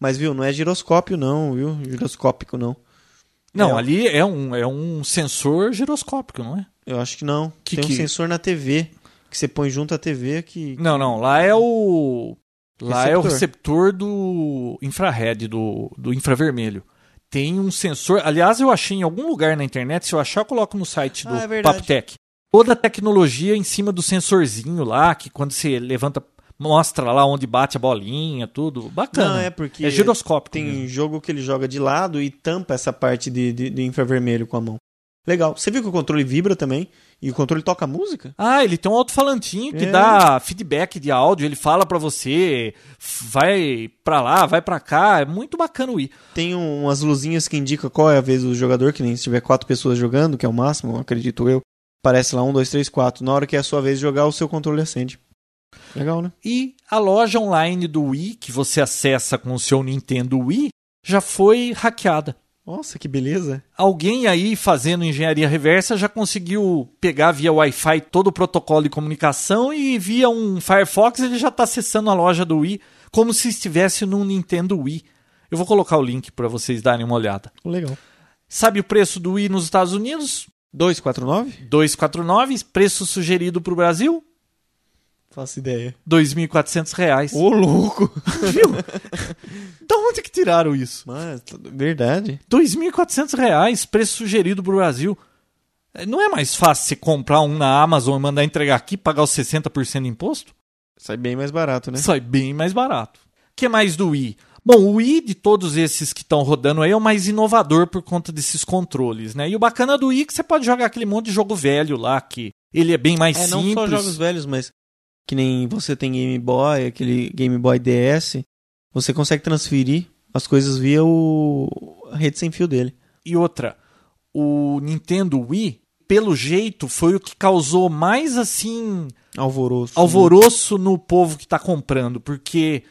Mas, viu, não é giroscópio, não, viu? Giroscópico, não. Não, É. ali é um, é um sensor giroscópico, não é? Eu acho que não. Que Tem um que- sensor na TV que você põe junto à TV que. Não, não, lá é o. Lá é o Receptor. receptor do infrared, do, do infravermelho. Tem um sensor. Aliás, eu achei em algum lugar na internet. Se eu achar, eu coloco no site do Ah, é. PapoTech. Toda a tecnologia em cima do sensorzinho lá, que quando você levanta, mostra lá onde bate a bolinha, tudo. Bacana. Não, é porque É giroscópico. Tem mesmo. jogo que ele joga de lado e tampa essa parte de, de, de infravermelho com a mão. Legal. Você viu que o controle vibra também? E o controle toca música? Ah, ele tem um alto-falantinho que É. dá feedback de áudio, ele fala pra você, vai pra lá, vai pra cá, é muito bacana o Wii. Tem um- umas luzinhas que indicam qual é a vez do jogador, que nem se tiver quatro pessoas jogando, que é o máximo, acredito eu. Parece lá um, dois, três, quatro. Na hora que é a sua vez de jogar, o seu controle acende. Legal, né? E a loja online do Wii, que você acessa com o seu Nintendo Wii, já foi hackeada. Nossa, que beleza. Alguém aí fazendo engenharia reversa já conseguiu pegar via Wi-Fi todo o protocolo de comunicação e via um Firefox ele já está acessando a loja do Wii como se estivesse num Nintendo Wii. Eu vou colocar o link para vocês darem uma olhada. Legal. Sabe o preço do Wii nos Estados Unidos? 249? 249, preço sugerido para o Brasil? Faço ideia. 2.400 reais. Ô, louco! Viu? da onde que tiraram isso? Mas, verdade. 2.400 reais, preço sugerido pro Brasil. É, Não é mais fácil você comprar um na Amazon e mandar entregar aqui e pagar os 60% de imposto? Sai bem mais barato, né? Sai bem mais barato. O que mais do Wii? Bom, o Wii de todos esses que estão rodando aí é o mais inovador por conta desses controles, né? E o bacana do Wii é que você pode jogar aquele monte de jogo velho lá, que ele é bem mais É, não simples. só jogos velhos, mas que nem você tem Game Boy, aquele Game Boy DS, você consegue transferir as coisas via o a rede sem fio dele. E outra, o Nintendo Wii, pelo jeito, foi o que causou mais assim Alvoroço. alvoroço no povo que está comprando, porque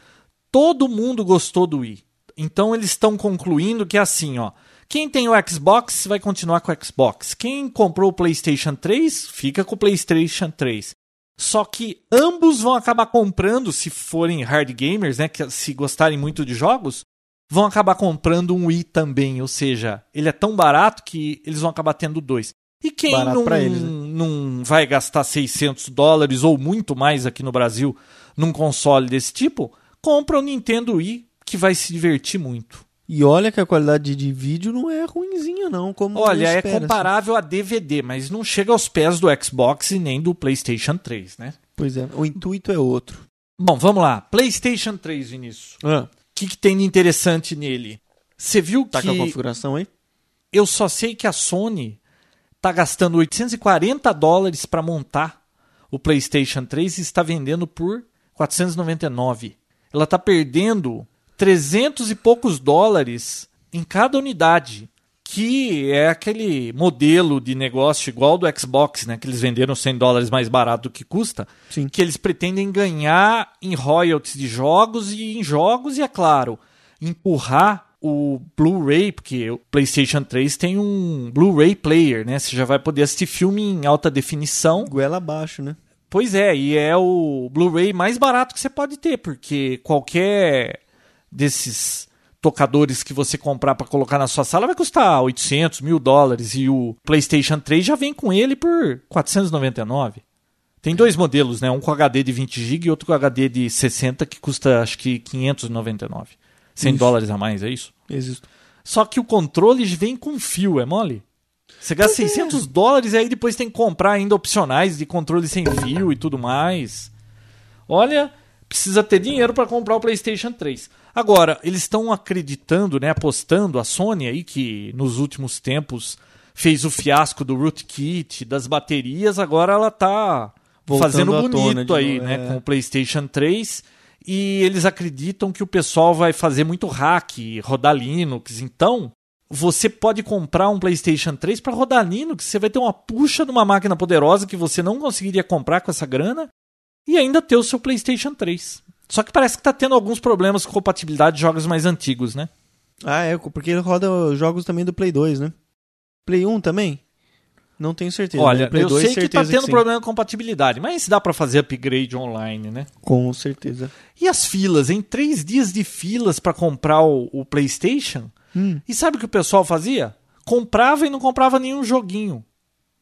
todo mundo gostou do Wii. Então eles estão concluindo que é assim, ó. Quem tem o Xbox vai continuar com o Xbox. Quem comprou o PlayStation 3 fica com o PlayStation 3. Só que ambos vão acabar comprando, se forem hard gamers, né, que se gostarem muito de jogos, vão acabar comprando um Wii também, ou seja, ele é tão barato que eles vão acabar tendo dois. E quem Barato não, eles, né? não vai gastar 600 dólares ou muito mais aqui no Brasil num console desse tipo, compra o Nintendo Wii, que vai se divertir muito. E olha que a qualidade de vídeo não é ruinzinha não, como Olha, é espera, comparável a DVD, mas não chega aos pés do Xbox e nem do PlayStation 3, né? assim. Pois é, o intuito é outro. Bom, vamos lá. PlayStation 3, Vinícius. O Ah, que, que tem de interessante nele? Você viu tá que com a configuração aí? eu só sei que a Sony tá gastando 840 dólares para montar o PlayStation 3 e está vendendo por 499. Ela tá perdendo 300 e poucos dólares em cada unidade, que é aquele modelo de negócio igual do Xbox, né, que eles venderam 100 dólares mais barato do que custa, Sim. que eles pretendem ganhar em royalties de jogos e em jogos e é claro, empurrar o Blu-ray, porque o PlayStation 3 tem um Blu-ray player, né? Você já vai poder assistir filme em alta definição. Goela abaixo, né? Pois é, e é o Blu-ray mais barato que você pode ter, porque qualquer desses tocadores que você comprar para colocar na sua sala vai custar 800, mil dólares e o PlayStation 3 já vem com ele por 499. Tem dois modelos, né? Um com HD de 20 GB e outro com HD de 60 que custa acho que 599. 100 Isso. dólares a mais, é isso? Existe. Só que o controle vem com fio, é mole? Você gasta 600 dólares e aí depois tem que comprar ainda opcionais de controle sem fio e tudo mais. Olha, precisa ter dinheiro para comprar o PlayStation 3. Agora, eles estão acreditando, né, apostando a Sony aí que nos últimos tempos fez o fiasco do rootkit, das baterias, agora ela tá Voltando fazendo bonito aí, novo, né, é. com o PlayStation 3 e eles acreditam que o pessoal vai fazer muito hack, rodar Linux. Então, você pode comprar um PlayStation 3 para rodar Linux, você vai ter uma puxa de uma máquina poderosa que você não conseguiria comprar com essa grana e ainda ter o seu PlayStation 3. Só que parece que tá tendo alguns problemas com compatibilidade de jogos mais antigos, né? Ah, é, porque ele roda jogos também do Play 2, né? Play 1 também? Não tenho certeza. Olha, né? Play eu 2, sei que tá tendo sim. problema com compatibilidade, mas dá para fazer upgrade online, né? Com certeza. E as filas, em três dias de filas para comprar o, o PlayStation. Hum. E sabe o que o pessoal fazia? Comprava e não comprava nenhum joguinho.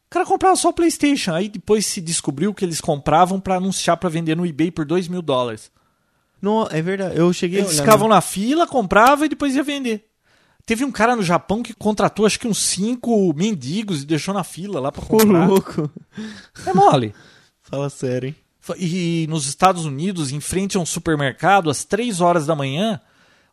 O cara comprava só o PlayStation. Aí depois se descobriu que eles compravam para anunciar para vender no eBay por 2 mil dólares. Não, é verdade. Eu cheguei Eles ficavam na fila, comprava e depois ia vender. Teve um cara no Japão que contratou acho que uns cinco mendigos e deixou na fila lá para Ô, comprar. louco. É mole. Fala sério, hein? E nos Estados Unidos, em frente a um supermercado, às 3 horas da manhã,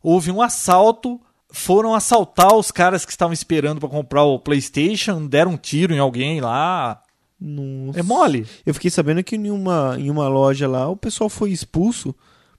houve um assalto. Foram assaltar os caras que estavam esperando para comprar o PlayStation, deram um tiro em alguém lá. Nossa. É mole. Eu fiquei sabendo que em uma, em uma loja lá o pessoal foi expulso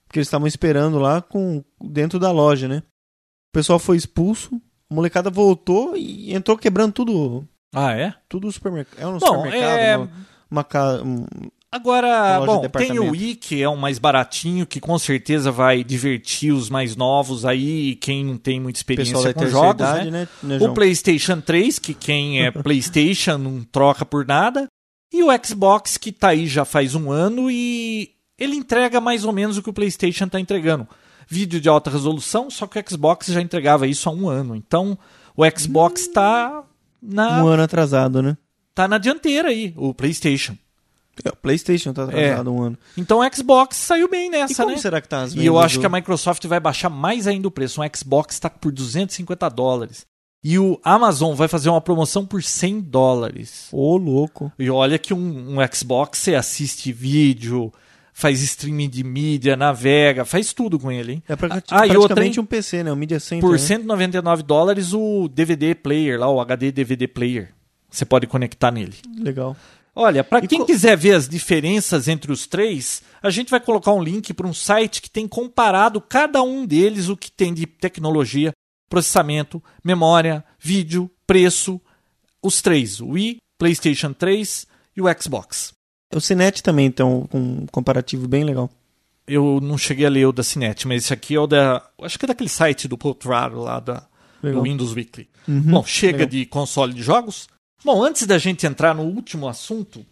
porque eles estavam esperando lá com dentro da loja, né? O pessoal foi expulso, a molecada voltou e entrou quebrando tudo, Ah, é? tudo no supermercado. É um Bom, supermercado, é- uma, uma ca- um- Agora, bom, tem o Wii, que é um mais baratinho, que com certeza vai divertir os mais novos aí, quem não tem muita experiência com jogos, idade, né? né? né O? PlayStation 3, que quem é PlayStation não troca por nada. E o Xbox, que tá aí já faz um ano e ele entrega mais ou menos o que o PlayStation tá entregando. Vídeo de alta resolução, só que o Xbox já entregava isso há um ano. Então, o Xbox tá na, Um ano atrasado, né? tá na dianteira aí, o PlayStation. É, o PlayStation tá atrasado um ano. Então o Xbox saiu bem E nessa, como né? será que tá as E eu acho do- que a Microsoft vai baixar mais ainda o preço. Um Xbox está por 250 dólares. E o Amazon vai fazer uma promoção por 100 dólares. Ô, louco. E olha que um, um Xbox você assiste vídeo, faz streaming de mídia, navega, faz tudo com ele, hein? É pra, Ah, praticamente outra, hein? um PC, né? Um Media Center. Por né? 199 dólares o DVD player lá, o HD DVD player. Você pode conectar nele. Legal. Olha, para quem co- quiser ver as diferenças entre os três, a gente vai colocar um link para um site que tem comparado cada um deles o que tem de tecnologia, processamento, memória, vídeo, preço, os três, o Wii, PlayStation 3 e o Xbox. O Cinet também tem um, um comparativo bem legal. Eu não cheguei a ler o da Cinet, mas esse aqui é o da, acho que é daquele site do Potraro lá da do. Windows Weekly. Uhum. Bom, chega legal. de console de jogos. Bom, antes da gente entrar no último assunto,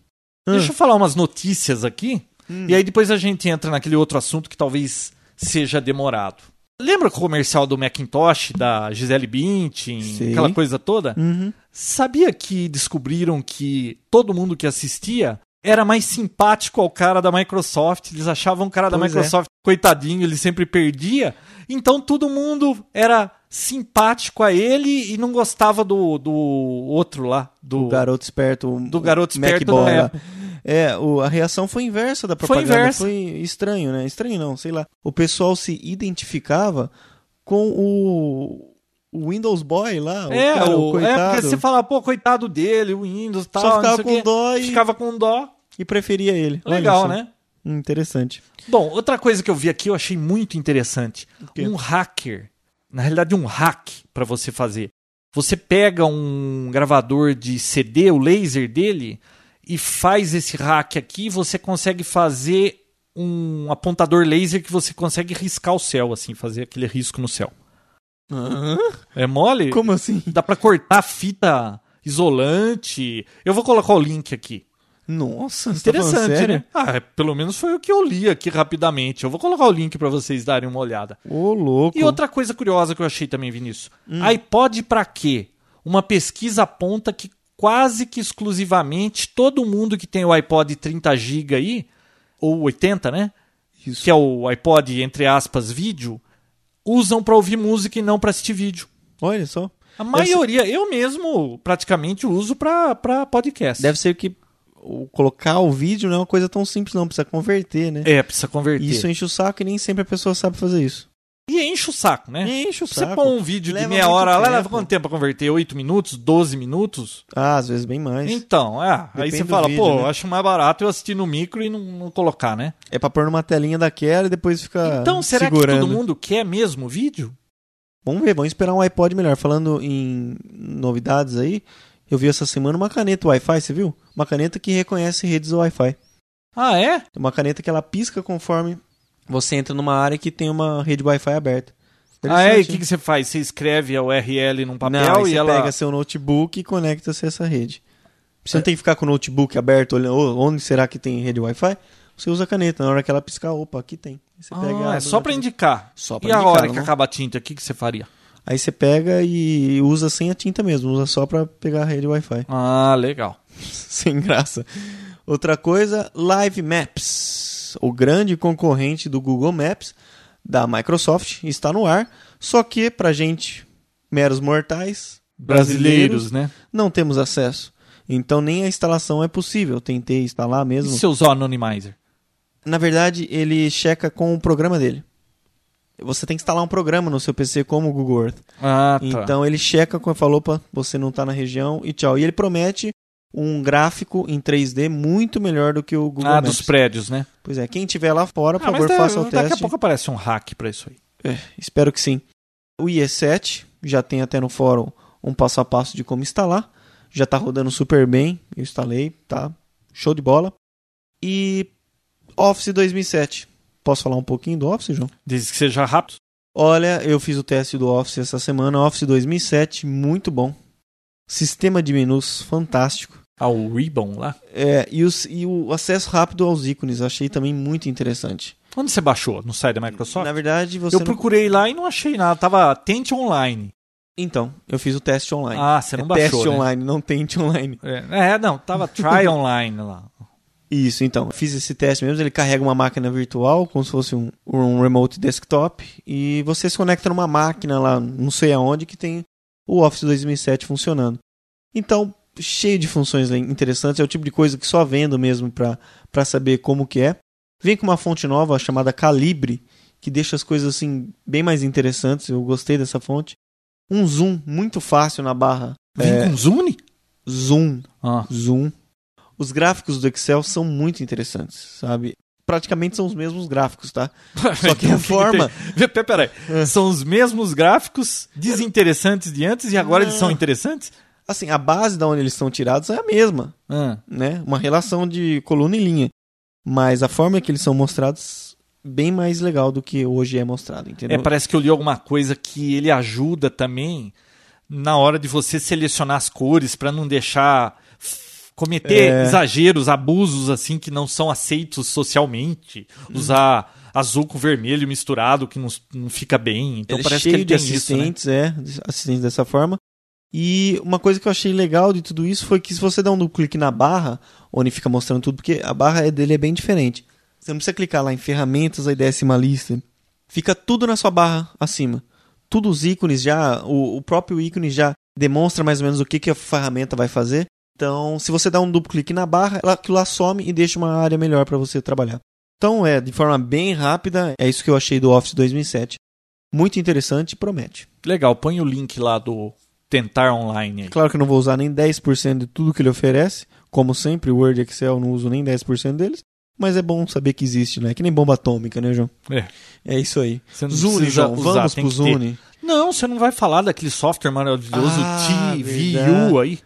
Ah. deixa eu falar umas notícias aqui. Hum. E aí depois a gente entra naquele outro assunto que talvez seja demorado. Lembra o comercial do Macintosh, da Gisele Bündchen, Sei. aquela coisa toda? Uhum. Sabia que descobriram que todo mundo que assistia era mais simpático ao cara da Microsoft? Eles achavam o cara da Pois é. Microsoft coitadinho, ele sempre perdia. Então todo mundo era simpático a ele e não gostava do, do outro lá, do, O garoto esperto. o- do garoto o Mac esperto da época. É, o, a reação foi inversa da propaganda. inversa. Foi estranho, né? Estranho não, sei lá. O pessoal se identificava com o, o Windows Boy lá, o é, cara, o o, é, coitado. porque você fala, pô, coitado dele, o Windows tal. Só ficava o com dó e, Ficava com dó. E preferia ele. Legal, né? Hum, Interessante. Bom, outra coisa que eu vi aqui eu achei muito interessante. Um hacker, na realidade um hack para você fazer. Você pega um gravador de CD, o laser dele, e faz esse hack aqui, você consegue fazer um apontador laser que você consegue riscar o céu, assim, fazer aquele risco no céu. É mole? Como assim? Dá pra cortar fita isolante. Eu vou colocar o link aqui. Nossa, tá Interessante, sério? né? Ah, é, pelo menos foi o que eu li aqui rapidamente. Eu vou colocar o link pra vocês darem uma olhada. Ô, louco. E outra coisa curiosa que eu achei também, Vinícius. iPod pra quê? Uma pesquisa aponta que quase que exclusivamente todo mundo que tem o iPod 30 GB aí, ou 80, né? Isso. Que é o iPod, entre aspas, vídeo, usam pra ouvir música e não pra assistir vídeo. Olha só. A maioria, eu mesmo praticamente uso pra, pra podcast. Deve ser que o, colocar o vídeo não é uma coisa tão simples, não. Precisa converter, né? É, precisa converter. Isso enche o saco e nem sempre a pessoa sabe fazer isso. E enche o saco, né? Enche o Você saco. põe um vídeo Leva de meia hora, lá leva quanto tempo pra converter? 8 minutos? 12 minutos? Ah, às vezes bem mais. Então, é. Aí Depende você do fala, vídeo, pô, né? acho mais barato eu assistir no micro e não, não colocar, né? É pra pôr numa telinha daquela e depois ficar Então, será segurando. que todo mundo quer mesmo vídeo? Vamos ver, vamos esperar um iPod melhor. Falando em novidades aí, eu vi essa semana uma caneta Wi-Fi, você viu? Uma caneta que reconhece redes Wi-Fi. Ah, é? É uma caneta que ela pisca conforme você entra numa área que tem uma rede Wi-Fi aberta. Ah, é? E o que, que você faz? Você escreve a URL num papel Não, e você ela. pega seu notebook e conecta-se a essa rede. Você não tem que ficar com o notebook aberto olhando "Ô, onde será que tem rede Wi-Fi. Você usa a caneta. Na hora que ela piscar, opa, aqui tem. Você pega, Ah, abre é só notebook. indicar. Só pra e a indicar, hora não que acaba a tinta, o que, que você faria? Aí você pega e usa sem a tinta mesmo. Usa só pra pegar a rede Wi-Fi. Ah, legal. sem graça. Outra coisa, Live Maps. O grande concorrente do Google Maps da Microsoft está no ar. Só que pra gente, meros mortais, Brasileiros, né? não temos acesso. Então nem a instalação é possível. Tentei instalar E mesmo. se eu usar o Anonymizer? Na verdade, ele checa com o programa dele. Você tem que instalar um programa no seu PC como o Google Earth. Ah, tá. Então ele checa com falou, opa, você não está na região e tchau. E ele promete um gráfico em 3D muito melhor do que o Google ah, Maps. dos prédios, né? Pois é, quem tiver lá fora, por Ah, favor, faça o daqui a teste. pouco aparece um hack pra isso aí. É, espero que sim. O IE7 já tem até no fórum um passo a passo de como instalar. Já está rodando super bem. Eu instalei, tá show de bola. E Office 2007. Posso falar um pouquinho do Office, João? Desde que seja rápido. Olha, eu fiz o teste do Office essa semana. Office 2007, muito bom. Sistema de menus fantástico. Ah, o Ribbon lá. É, e, os- e o acesso rápido aos ícones, achei também muito interessante. Onde você baixou? No site da Microsoft? Na verdade, você. eu não- procurei lá e não achei nada. Tava Tente Online. Então, eu fiz o teste online. Ah, você não é baixou, Teste né? online, não tente online. É, é, não, tava Try Online lá. Isso, então. Fiz esse teste mesmo. Ele carrega uma máquina virtual, como se fosse um, um remote desktop. E você se conecta numa máquina lá, não sei aonde, que tem o Office 2007 funcionando. Então, cheio de funções interessantes. É o tipo de coisa que só vendo mesmo para saber como que é. Vem com uma fonte nova chamada Calibre, que deixa as coisas assim bem mais interessantes. Eu gostei dessa fonte. Um zoom muito fácil na barra. Vem É, com Zune? zoom Ah. Zoom. Os gráficos do Excel são muito interessantes, sabe? Praticamente são os mesmos gráficos, tá? Só que a Então, forma. Peraí. São os mesmos gráficos desinteressantes de antes e agora eles são interessantes? Assim, a base da onde eles são tirados é a mesma, Ah. né? Uma relação de coluna e linha. Mas a forma que eles são mostrados bem mais legal do que hoje é mostrado, entendeu? É, parece que eu li alguma coisa que ele ajuda também na hora de você selecionar as cores para não deixar cometer É. exageros, abusos assim que não são aceitos socialmente. Usar azul com vermelho misturado que não, não fica bem. Então Ele é parece cheio que ele de tem isso, né? assistentes, é, assistentes dessa forma. E uma coisa que eu achei legal de tudo isso foi que se você dá um duplo clique na barra, onde fica mostrando tudo, porque a barra é- dele é bem diferente. Você não precisa clicar lá em ferramentas, aí desce uma lista. Fica tudo na sua barra acima. Tudo os ícones já, o, o próprio ícone já demonstra mais ou menos o que, que a ferramenta vai fazer. Então, se você dá um duplo clique na barra, ela, aquilo lá some e deixa uma área melhor para você trabalhar. Então, é de forma bem rápida, é isso que eu achei do Office 2007. Muito interessante e promete. Legal, põe o link lá do Tentar Online aí. Claro que eu não vou usar nem 10% de tudo que ele oferece. Como sempre, Word e Excel eu não uso nem 10% deles. Mas é bom saber que existe, né? Que nem bomba atômica, né, João? É. É isso aí. Você não Zune, João. usar, Vamos pro que ter. Zune. Não, você não vai falar daquele software maravilhoso Ah, TVU aí.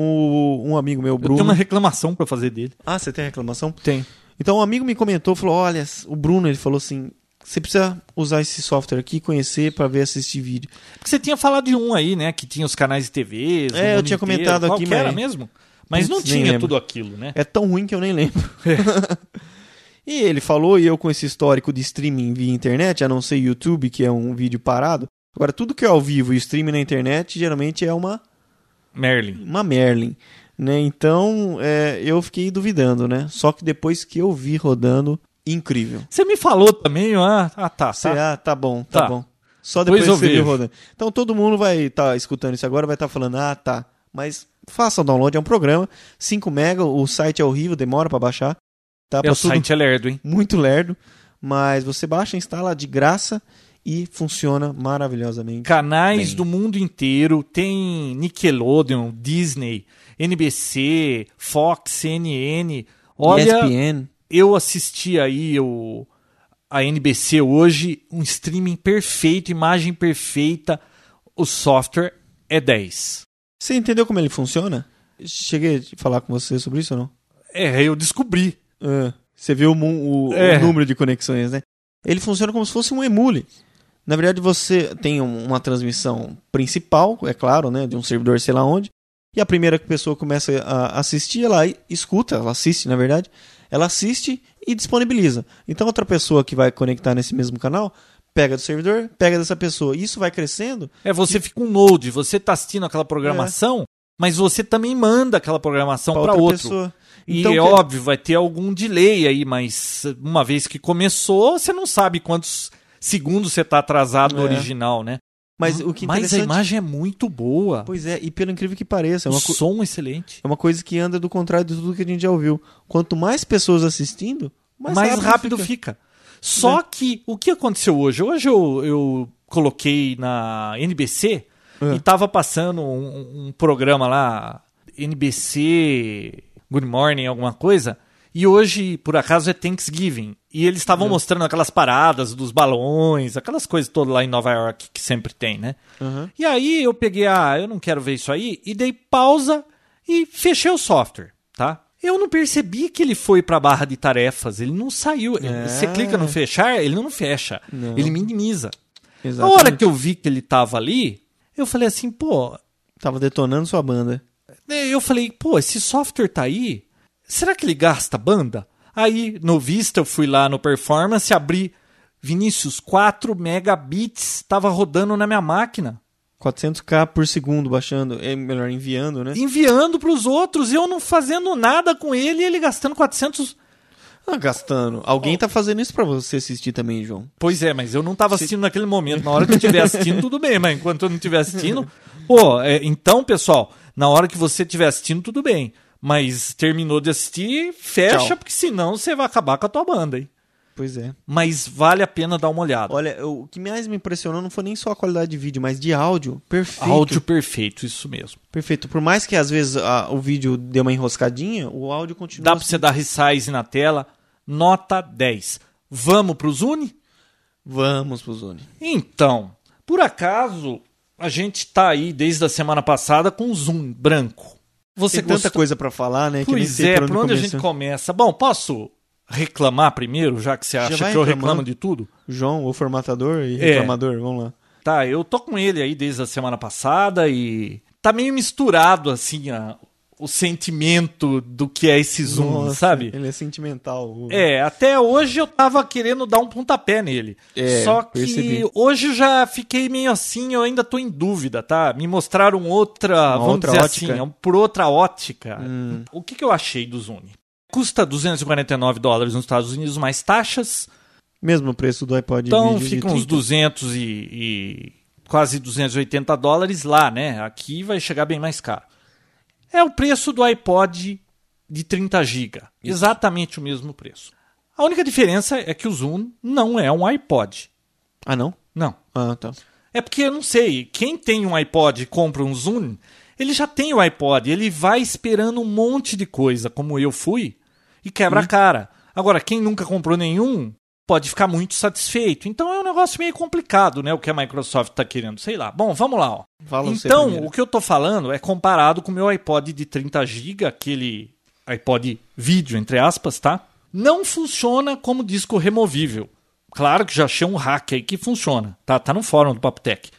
Um amigo meu, Eu Bruno. tenho uma reclamação pra fazer dele. Ah, você tem reclamação? Tem. Então um amigo me comentou, falou, olha, o Bruno, ele falou assim, você precisa usar esse software aqui, conhecer para ver assistir vídeo. Porque você tinha falado de um aí, né? Que tinha os canais de TV. É, eu tinha comentado aqui, Qual era mas- mesmo? Mas não Putz, nem tinha tudo aquilo, né? É tão ruim que eu nem lembro. e ele falou, e eu com esse histórico de streaming via internet, a não ser YouTube, que é um vídeo parado. Agora, tudo que é ao vivo e streaming na internet, geralmente é uma, Merlin. uma Merlin. Né? Então, é, eu fiquei duvidando, né? Só que depois que eu vi rodando, incrível. Você me falou também, ah, ah tá, Você, tá. ah, tá bom, tá, Tá. bom. Só Depois que você viu rodando. Então todo mundo vai estar escutando isso agora, vai estar falando, ah, tá. Mas faça o download, é um programa, 5 mega, o site é horrível, demora pra baixar. Tá É, o site é lerdo, hein? muito lerdo, mas você baixa, instala de graça e funciona maravilhosamente. Canais Bem. do mundo inteiro, tem Nickelodeon, Disney, NBC, Fox, CNN. Olha, ESPN. eu assisti aí o, a NBC hoje, um streaming perfeito, imagem perfeita, o software é 10. Você entendeu como ele funciona? Cheguei a falar com você sobre isso ou não? É, eu descobri. Ah, você viu o, o- É. o número de conexões, né? Ele funciona como se fosse um emule. Na verdade, você tem um- uma transmissão principal, é claro, né? De um servidor sei lá onde. E a primeira pessoa começa a assistir, ela escuta, ela assiste, na verdade. Ela assiste e disponibiliza. Então, outra pessoa que vai conectar nesse mesmo canal, pega do servidor, pega dessa pessoa. E isso vai crescendo. É, você fica um node, você tá assistindo aquela programação, mas você também manda aquela programação para outra outro. pessoa. E Então, é que- óbvio, vai ter algum delay aí, mas uma vez que começou, você não sabe quantos segundos você tá atrasado no É. original, né? Mas o que Mas a imagem é muito boa. Pois é, e pelo incrível que pareça, é o uma, co- som excelente. é uma coisa que anda do contrário de tudo que a gente já ouviu. Quanto mais pessoas assistindo, mais, mais rápido, fica. Só Né? que o que aconteceu hoje? Hoje eu, eu coloquei na NBC É. e tava passando um, um programa lá, NBC Good Morning, alguma coisa. E hoje, por acaso, é Thanksgiving. E eles estavam mostrando aquelas paradas dos balões, aquelas coisas todas lá em Nova York que sempre tem, né? Uhum. E aí eu peguei, ah, eu não quero ver isso aí, e dei pausa e fechei o software, tá? Eu não percebi que ele foi pra barra de tarefas, ele não saiu. É. Você clica no fechar, ele não fecha, Não. ele minimiza. A Exatamente. hora que eu vi que ele tava ali, eu falei assim, pô, Tava detonando sua banda. eu falei, pô, esse software tá aí, será que ele gasta banda? Aí, no Vista, eu fui lá no Performance, abri, Vinícius, 4 megabits, tava rodando na minha máquina. 400k por segundo baixando, é melhor enviando, né? enviando para os outros e eu não fazendo nada com ele ele gastando 400. Ah, gastando. Alguém tá fazendo isso pra você assistir também, João. Pois é, mas eu não estava assistindo naquele momento. Na hora que eu estiver assistindo, tudo bem, mas enquanto eu não estiver assistindo. Pô, é, então, pessoal, na hora que você estiver assistindo, tudo bem. Mas terminou de assistir, fecha, Tchau. porque senão você vai acabar com a tua banda, hein? Pois é. Mas vale a pena dar uma olhada. Olha, o que mais me impressionou não foi nem só a qualidade de vídeo, mas de áudio. Perfeito. Áudio perfeito, isso mesmo. Perfeito. Por mais que às vezes ah, o vídeo dê uma enroscadinha, o áudio continua. Dá para você dar resize na tela, nota 10. Vamos pro Zune? Vamos pro Zone. Então, por acaso, a gente tá aí desde a semana passada com Zoom branco. Você Tem tanta gostou? coisa pra falar, né? Pois é, por por onde a gente começa? Bom, posso reclamar primeiro, já que você acha que eu reclamando. reclamo de tudo? João, o formatador e É. reclamador, vamos lá. Tá, eu tô com ele aí desde a semana passada e tá meio misturado, assim, a- o sentimento do que é esse Zoom, Nossa, sabe? Ele é sentimental. o- É, até hoje eu tava querendo dar um pontapé nele. É, Só que percebi. hoje eu já fiquei meio assim, eu ainda tô em dúvida, tá? Me mostraram outra, vamos outra dizer ótica? assim, por outra ótica. Hum. O que, que eu achei do Zune? Custa 249 dólares nos Estados Unidos mais taxas, Mesmo preço do iPod então fica uns 30. 200 e, e quase 280 dólares lá, né? Aqui vai chegar bem mais caro. É o preço do iPod de 30 GB. Exatamente o mesmo preço. A única diferença é que o Zoom não é um iPod. Ah, não? Não. Ah, tá. É porque eu não sei, quem tem um iPod e compra um Zoom, ele já tem o iPod, ele vai esperando um monte de coisa, como eu fui, e quebra a cara. Agora, quem nunca comprou nenhum, pode ficar muito satisfeito. Então é um negócio meio complicado, né? O que a Microsoft está querendo, sei lá. Bom, vamos lá. Ó. Fala então, o que eu tô falando é comparado com o meu iPod de 30 GB, aquele iPod vídeo, entre aspas, tá? Não funciona como disco removível. Claro que já achei um hack aí que funciona, tá? Tá no fórum do Papotec.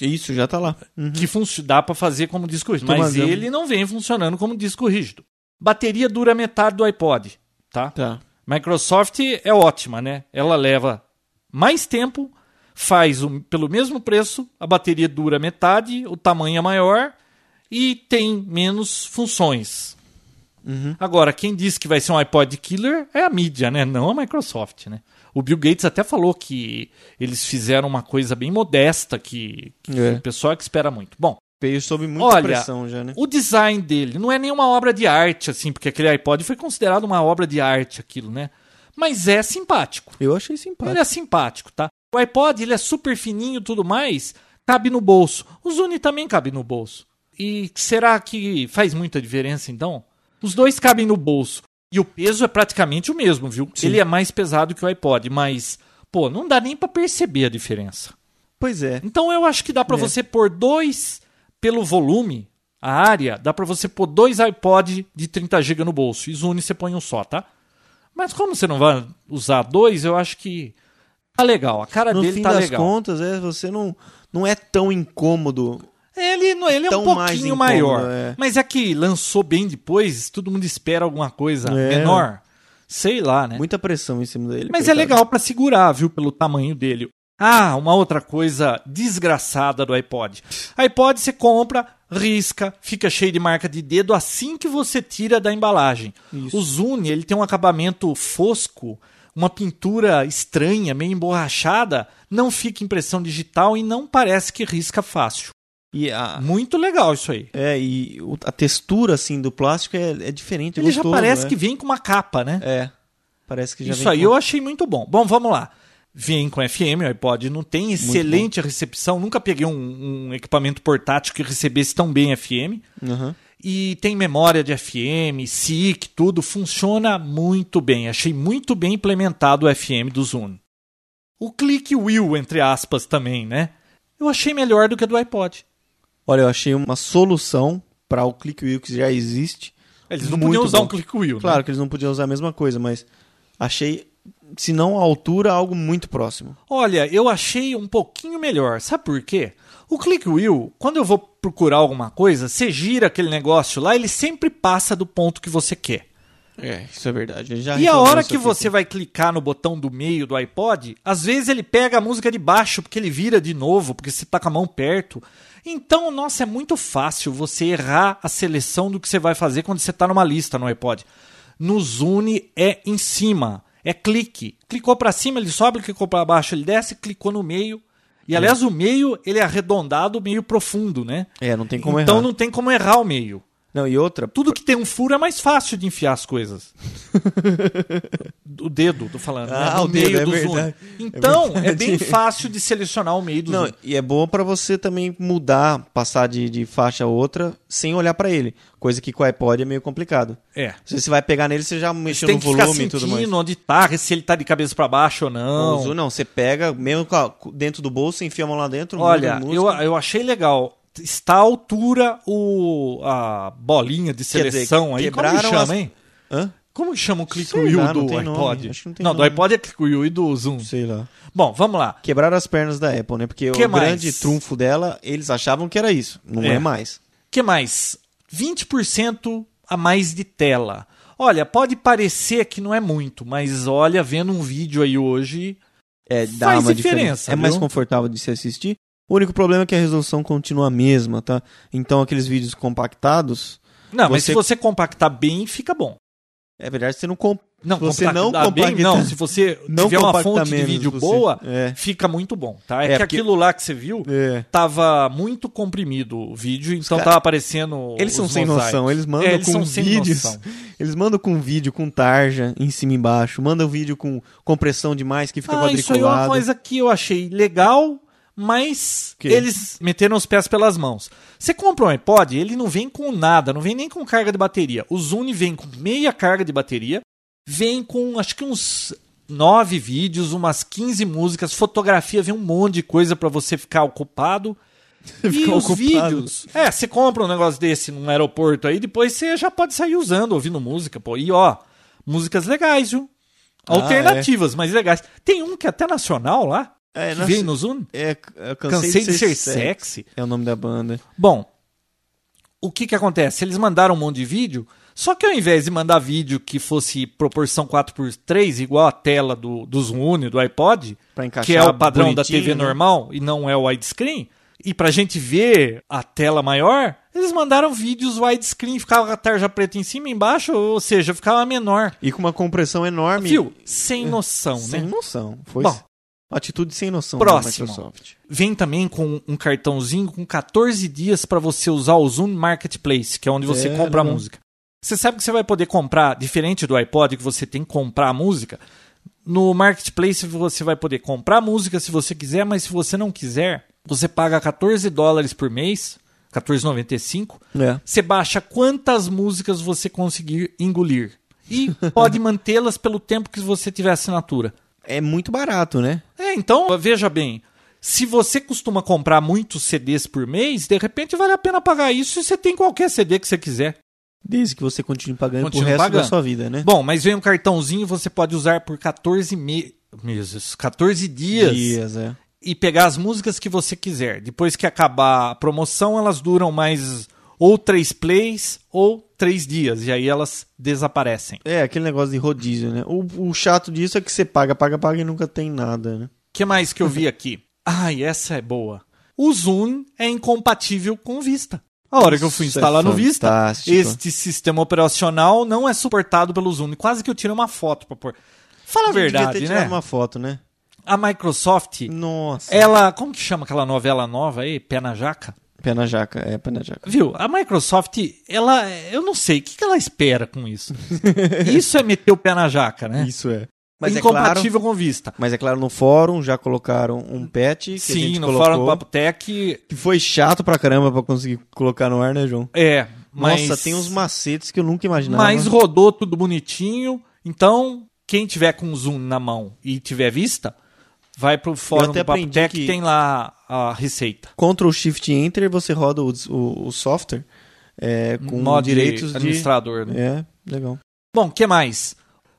Isso, já tá lá. Uhum. Que dá para fazer como disco rígido. Mas ele não vem funcionando como disco rígido. Bateria dura metade do iPod, tá? Tá. Microsoft é ótima, né? Ela leva mais tempo, faz o- pelo mesmo preço, a bateria dura metade, o tamanho é maior e tem menos funções. Uhum. Agora, quem disse que vai ser um iPod killer é a mídia, né? Não a Microsoft, né? O Bill Gates até falou que eles fizeram uma coisa bem modesta que, que É. o pessoal é que espera muito. Bom, Veio sob muita Olha, pressão já, né? o design dele não é nenhuma obra de arte, assim, porque aquele iPod foi considerado uma obra de arte, aquilo, né? Mas é simpático. Eu achei Ele simpático. é simpático, tá? O iPod, ele é super fininho e tudo mais, cabe no bolso. O Zune também cabe no bolso. E será que faz muita diferença, então? Os dois cabem no bolso. E o peso é praticamente o mesmo, viu? Sim. Ele é mais pesado que o iPod, mas, pô, não dá nem pra perceber a diferença. Pois é. Então eu acho que dá pra É. você pôr dois pelo volume, a área, dá pra você pôr dois iPod de 30 GB no bolso. E Zune você põe um só, tá? Mas como você não vai usar dois, eu acho que tá legal. A cara No dele fim tá das legal. contas, é, você não, não é tão incômodo. Ele, não- ele é um Tão mais pouquinho incômodo, maior. é. Mas é que lançou bem depois, todo mundo espera alguma coisa É. menor. Sei lá, né? Muita pressão em cima dele. Mas é coitado. legal pra segurar, viu, pelo tamanho dele. Ah, uma outra coisa desgraçada do iPod. iPod você compra, risca, fica cheio de marca de dedo assim que você tira da embalagem. Isso. O Zune, ele tem um acabamento fosco, uma pintura estranha, meio emborrachada, não fica impressão digital e não parece que risca fácil. E a, Muito legal isso aí. é, e a textura assim do plástico é, é diferente. é Ele já gostoso, parece é. que vem com uma capa, né? É. Parece que já Isso aí com- eu achei muito bom. Bom, vamos lá. Vem com FM, o iPod não tem excelente recepção. Nunca peguei um, um equipamento portátil que recebesse tão bem FM. Aham. E tem memória de FM, SIC, tudo. Funciona muito bem. Achei muito bem implementado o FM do Zoom. O click wheel, entre aspas, também, né? Eu achei melhor do que do iPod. Olha, eu achei uma solução para o click wheel que já existe. Eles não Muito podiam usar bom. um click wheel, Claro né? que eles não podiam usar a mesma coisa, mas achei, se não a altura, algo muito próximo. Olha, eu achei um pouquinho melhor. Sabe por quê? O Click Wheel, quando eu vou procurar alguma coisa, você gira aquele negócio lá, ele sempre passa do ponto que você quer. É, isso é verdade. E a hora que aqui. você vai clicar no botão do meio do iPod, às vezes ele pega a música de baixo, porque ele vira de novo, porque você tá com a mão perto. Então, nossa, é muito fácil você errar a seleção do que você vai fazer quando você tá numa lista no iPod. No Zune é em cima, é clique. Clicou para cima, ele sobe, clicou para baixo, ele desce, clicou no meio. E aliás, o meio, ele é arredondado, meio profundo, né? É, não tem como então errar. não tem como errar o meio. Não, e outra, Tudo que tem um furo é mais fácil de enfiar as coisas. o dedo, tô falando. né? Ah, No o dedo, meio é do verdade. zoom. É Então, é, verdade. bem fácil de selecionar o meio do Não, zoom. e é boa pra você também mudar, passar de, de faixa a outra sem olhar pra ele. Coisa que com o iPod é meio complicado. É. Se você vai pegar nele, você já mexeu no volume e tudo mais. onde tá, se ele tá de cabeça para baixo ou não. O Zoom, não, você pega, mesmo dentro do bolso, enfia a mão lá dentro, Olha, eu, eu achei legal. Está à altura o, a bolinha de Quer dizer, seleção aí. Como que quebraram chama, as- hein? Hã? Como que chama o click wheel lá, do nome, iPod? que não não, do nome. iPod é click wheel e do Zoom. Sei lá. Bom, vamos lá. Quebraram as pernas da Apple, né? Porque Que o mais? grande trunfo dela, eles achavam que era isso. Não é, É. mais. que mais? 20% a mais de tela. Olha, pode parecer que não é muito, mas olha, vendo um vídeo aí hoje, É, dá Faz uma diferença, diferença. É mais confortável de se assistir. O único problema é que a resolução continua a mesma, tá? Então aqueles vídeos compactados, Não, mas Você- se você compactar bem, fica bom. é verdade, você não com- Não, Se você não compactar bem, compacta- não. Se você não tiver uma compacta fonte de vídeo você- boa, é. fica muito bom, tá? É, É, que porque- aquilo lá que você viu É. tava muito comprimido o vídeo, então cara- tava aparecendo Eles são sem mosaicos. noção, eles mandam É, eles com vídeos. noção. Eles mandam com vídeo com tarja em cima e embaixo, mandam vídeo com compressão demais que fica Ah, isso aí é uma quadriculado. coisa que eu achei legal, mas Que? eles meteram os pés pelas mãos. Você compra um iPod, ele não vem com nada, não vem nem com carga de bateria. O Zune vem com meia carga de bateria, vem com acho que uns nove vídeos, umas 15 músicas, fotografia, vem um monte de coisa pra você ficar ocupado. e os ocupado. vídeos. É, você compra um negócio desse num aeroporto aí, depois você já pode sair usando, ouvindo música, pô. E ó, músicas legais, viu? Ah, Alternativas, mas legais. Tem um que é até nacional lá, É, que veio no Zoom. é, eu cansei, Cansei de ser sexy. É o nome da banda. Bom, o que que acontece? Eles mandaram um monte de vídeo, só que ao invés de mandar vídeo que fosse proporção 4x3, igual a tela do, do Zune, do iPod, que é o padrão da TV né? normal e não é o widescreen, e pra gente ver a tela maior, eles mandaram vídeos widescreen, ficava com a tarja preta em cima e embaixo, ou seja, ficava menor. E com uma compressão enorme. Viu? Sem noção, Sem né? noção. Foi Bom. Atitude sem noção Próximo. da Microsoft. Vem também com um cartãozinho com 14 dias para você usar o Zoom Marketplace, que é onde você É, compra a legal. música. Você sabe que você vai poder comprar, diferente do iPod, que você tem que comprar a música. No Marketplace você vai poder comprar a música se você quiser, mas se você não quiser, você paga 14 dólares por mês, 14,95. É. Você baixa quantas músicas você conseguir engolir. E pode mantê-las pelo tempo que você tiver assinatura. É muito barato, né? É, então, veja bem. Se você costuma comprar muitos CDs por mês, de repente vale a pena pagar isso se você tem qualquer CD que você quiser. Desde que você continue pagando Continue pro resto pagando. da sua vida, né? Bom, mas vem um cartãozinho, você pode usar por 14 me... meses, 14 dias, Dias, é. e pegar as músicas que você quiser. Depois que acabar a promoção, elas duram mais ou três plays ou três dias, e aí elas desaparecem. É, aquele negócio de rodízio, né? O, o chato disso é que você paga, paga, paga e nunca tem nada, né? O que mais que eu vi aqui? Ai, essa é boa. O Zoom é incompatível com o Vista. A hora que eu fui Isso instalar é no Vista, este sistema operacional não é suportado pelo Zoom. Quase que eu tirei uma foto pra pôr. Fala a Devia verdade, ter tirado né? uma foto, né? A Microsoft, Nossa. ela. Como que chama aquela novela nova aí? Pé na jaca? Pé na jaca, é pé na jaca. Viu? A Microsoft, ela. Eu não sei. O que que ela espera com isso? isso é meter o pé na jaca, né? Isso é. Mas é claro, Incompatível com Vista. mas é claro, no fórum já colocaram um patch que a Sim, gente no colocou, Fórum do Papo Tech. que foi chato pra caramba pra conseguir colocar no ar, né, João? É. Mas... Nossa, tem uns macetes que eu nunca imaginava. Mas rodou tudo bonitinho. Então, quem tiver com o Zoom na mão e tiver vista, vai pro fórum até do Papo aprendi Tech que- tem lá a receita. Ctrl Shift Enter, você roda o, o, o software é, com Modo de direitos de... administrador. Né? É, legal. Bom, o que mais?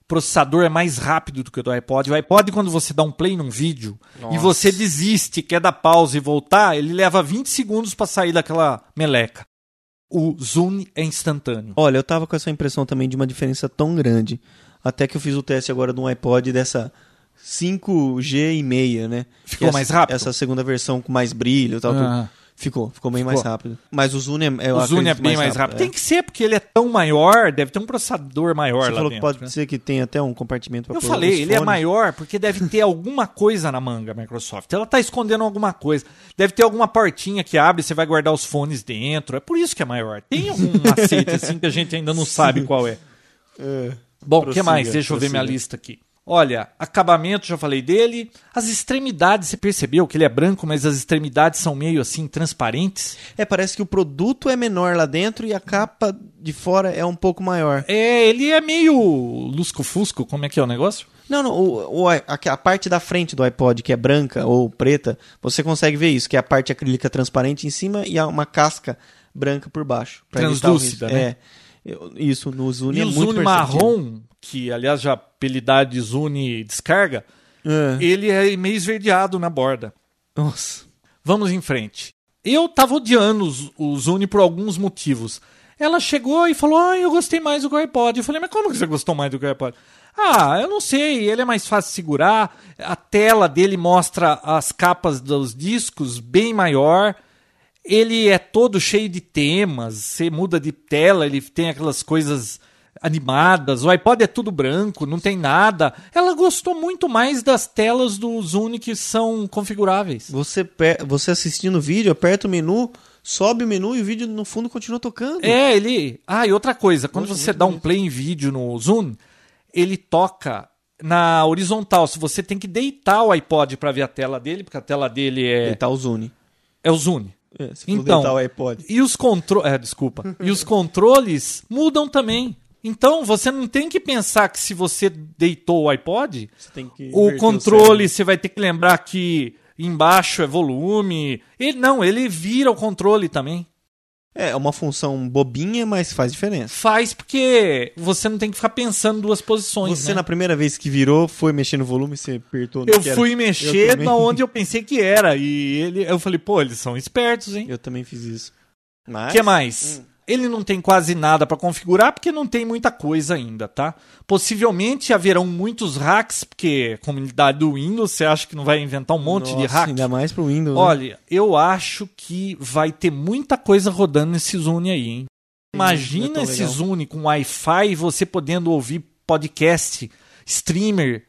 Processador é mais rápido do que o do iPod. O iPod, quando você dá um play num vídeo e Nossa. você desiste, quer dar pausa e voltar, ele leva 20 segundos para sair daquela meleca. O Zoom é instantâneo. Olha, eu tava com essa impressão também de uma diferença tão grande. Até que eu fiz o teste agora de um iPod dessa 5G e meia, né? Ficou Essa- mais rápido? Essa segunda versão com mais brilho e tal. tudo. Ah. Ficou, ficou bem Ficou. mais rápido. Mas o Zoom é, eu o Zoom é bem mais rápido. é. Tem que ser, porque ele é tão maior, deve ter um processador maior Você lá falou dentro. que pode né? ser que tem até um compartimento para Eu falei, ele é maior porque deve ter alguma coisa na manga, Microsoft. Ela tá escondendo alguma coisa. Deve ter alguma portinha que abre você vai guardar os fones dentro. É por isso que é maior. Tem algum macete assim que a gente ainda não sabe qual é. Bom, o que mais? Deixa eu ver minha lista aqui. Olha, acabamento, já falei dele. As extremidades, você percebeu que ele é branco, mas as extremidades são meio assim transparentes? É, parece que o produto é menor lá dentro e a capa de fora é um pouco maior. É, ele é meio lusco-fusco, como é que é o negócio? Não, não, o, o- a, a parte da frente do iPod, que é branca ou preta, você consegue ver isso, que é a parte acrílica transparente em cima e uma casca branca por baixo. Translúcida, né? É. Isso, no Zune E é o Zune marrom, que aliás já apelidado de Zune descarga, É. ele é meio esverdeado na borda. Nossa. Vamos em frente. Eu tava odiando o Zune por alguns motivos. Ela chegou e falou: Ah, eu gostei mais do iPod. Eu falei, mas como que você gostou mais do iPod? Ah, eu não sei, ele é mais fácil de segurar. A tela dele mostra as capas dos discos bem maior. Ele é todo cheio de temas. Você muda de tela, ele tem aquelas coisas animadas, o iPod é tudo branco, não tem nada. Ela gostou muito mais das telas do Zune que são configuráveis. Você, você assistindo o vídeo, aperta o menu, sobe o menu e o vídeo no fundo continua tocando. É, ele. Ah, e outra coisa, quando Nossa, você dá um play em vídeo no Zoom, ele toca na horizontal. Se você tem que deitar o iPod para ver a tela dele, porque a tela dele é, Deitar o Zune. é o Zoom. É, se Então, o iPod. E os controles. É, desculpa. e os controles mudam também. Então você não tem que pensar que se você deitou o iPod, o controle cérebro. você vai ter que lembrar que embaixo é volume. Ele, não, ele vira o controle também. É uma função bobinha, mas faz diferença. Faz porque você não tem que ficar pensando duas posições. Você, né? na primeira vez que virou, foi mexer no volume, você apertou no Eu que era. fui mexer na onde eu pensei que era. E ele, eu falei, pô, eles são espertos, hein? Eu também fiz isso. O Mas, que mais? Ele não tem quase nada para configurar porque não tem muita coisa ainda, tá? Possivelmente haverão muitos hacks, porque a comunidade do Windows, você acha que não vai inventar um monte de Nossa, hack? Ainda mais pro Windows. né? Olha, eu acho que vai ter muita coisa rodando nesse Zune aí, hein? é Imagina tão esse legal. Zune com Wi-Fi e você podendo ouvir podcast, streamer.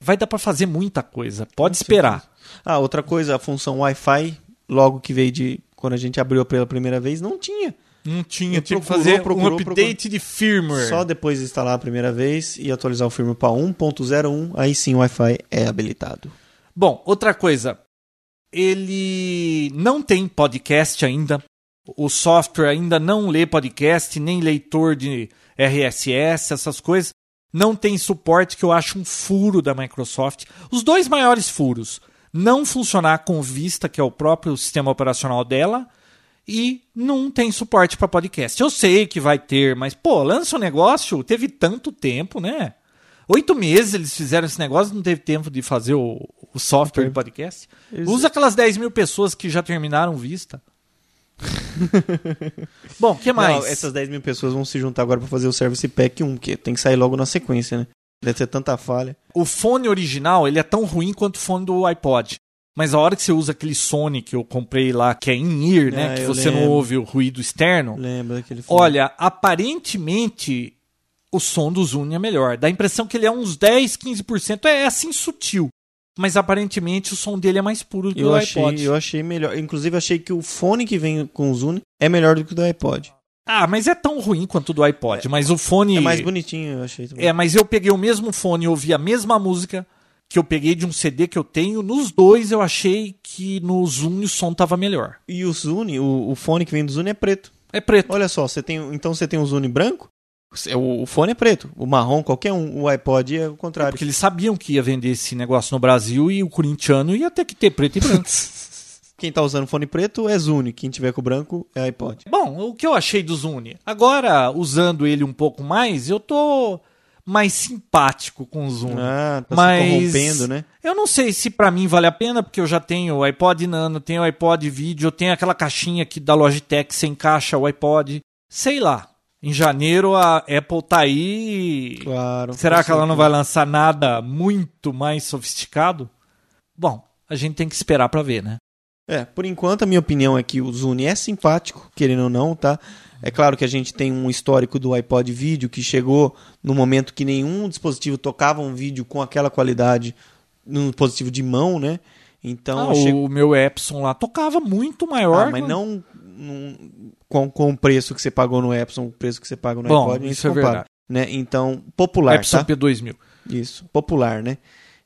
Vai dar para fazer muita coisa. Pode esperar. Ah, outra coisa, a função Wi-Fi, logo que veio de. Quando a gente abriu pela primeira vez, não tinha. Não tinha, tinha que procurou, fazer um procurou, update de firmware. Só depois de instalar a primeira vez e atualizar o firmware para 1.01, aí sim o Wi-Fi é habilitado. Bom, outra coisa. Ele não tem podcast ainda. O software ainda não lê podcast, nem leitor de RSS, essas coisas. Não tem suporte, que eu acho um furo da Microsoft. Os dois maiores furos: não funcionar com Vista, que é o próprio sistema operacional dela, e não tem suporte para podcast. Eu sei que vai ter, mas, pô, lança um negócio, teve tanto tempo, né? Oito meses eles fizeram esse negócio, não teve tempo de fazer o, o software de podcast. Eles- Usa aquelas 10 mil pessoas que já terminaram Vista. Bom, o que mais? Não, essas 10 mil pessoas vão se juntar agora para fazer o Service Pack 1, que tem que sair logo na sequência, né? Deve ter tanta falha. O fone original, ele é tão ruim quanto o fone do iPod. Mas a hora que você usa aquele Sony que eu comprei lá, que é in-ear, né? Ah, que você não lembro. ouve o ruído externo. Lembra daquele filme? Olha, aparentemente o som do Zune é melhor. Dá a impressão que ele é uns 10, 15%. É assim sutil. Mas aparentemente o som dele é mais puro do que eu o achei, iPod. eu achei melhor. Inclusive, achei que o fone que vem com o Zune é melhor do que o do iPod. Ah, mas é tão ruim quanto o do iPod. Mas o fone. É mais bonitinho, eu achei. também. É, mas eu peguei o mesmo fone e ouvi a mesma música que eu peguei de um CD que eu tenho. Nos dois eu achei que no Zune o som tava melhor. E o Zune, o, o fone que vem do Zune é preto. É preto. Olha só, você tem, então você tem um Zune branco, o, o fone é preto. O marrom, qualquer um. O iPod é o contrário. Porque eles sabiam que ia vender esse negócio no Brasil e o corintiano ia ter que ter preto e branco. Quem tá usando fone preto é Zune. Quem tiver com branco é iPod. Bom, o que eu achei do Zune? Agora, usando ele um pouco mais, eu tô mais simpático com o Zune. Ah, tá Mas- se corrompendo, né? Eu não sei se pra mim vale a pena, porque eu já tenho o iPod Nano, tenho o iPod Video, tenho aquela caixinha aqui da Logitech que você encaixa o iPod. Sei lá. Em janeiro a Apple tá aí. Claro. Será que ela não vai lançar nada muito mais sofisticado? Bom, a gente tem que esperar pra ver, né? É, por enquanto a minha opinião é que o Zune é simpático, querendo ou não, tá? É claro que a gente tem um histórico do iPod vídeo que chegou no momento que nenhum dispositivo tocava um vídeo com aquela qualidade num dispositivo de mão, né? Então, Ah. O meu Epson lá tocava muito maior. Ah, mas não num- com, com o preço que você pagou no Epson, o preço que você paga no Bom, iPod, isso é compara, verdade. né? Então, popular, Epson tá? P2000. Isso, popular, né?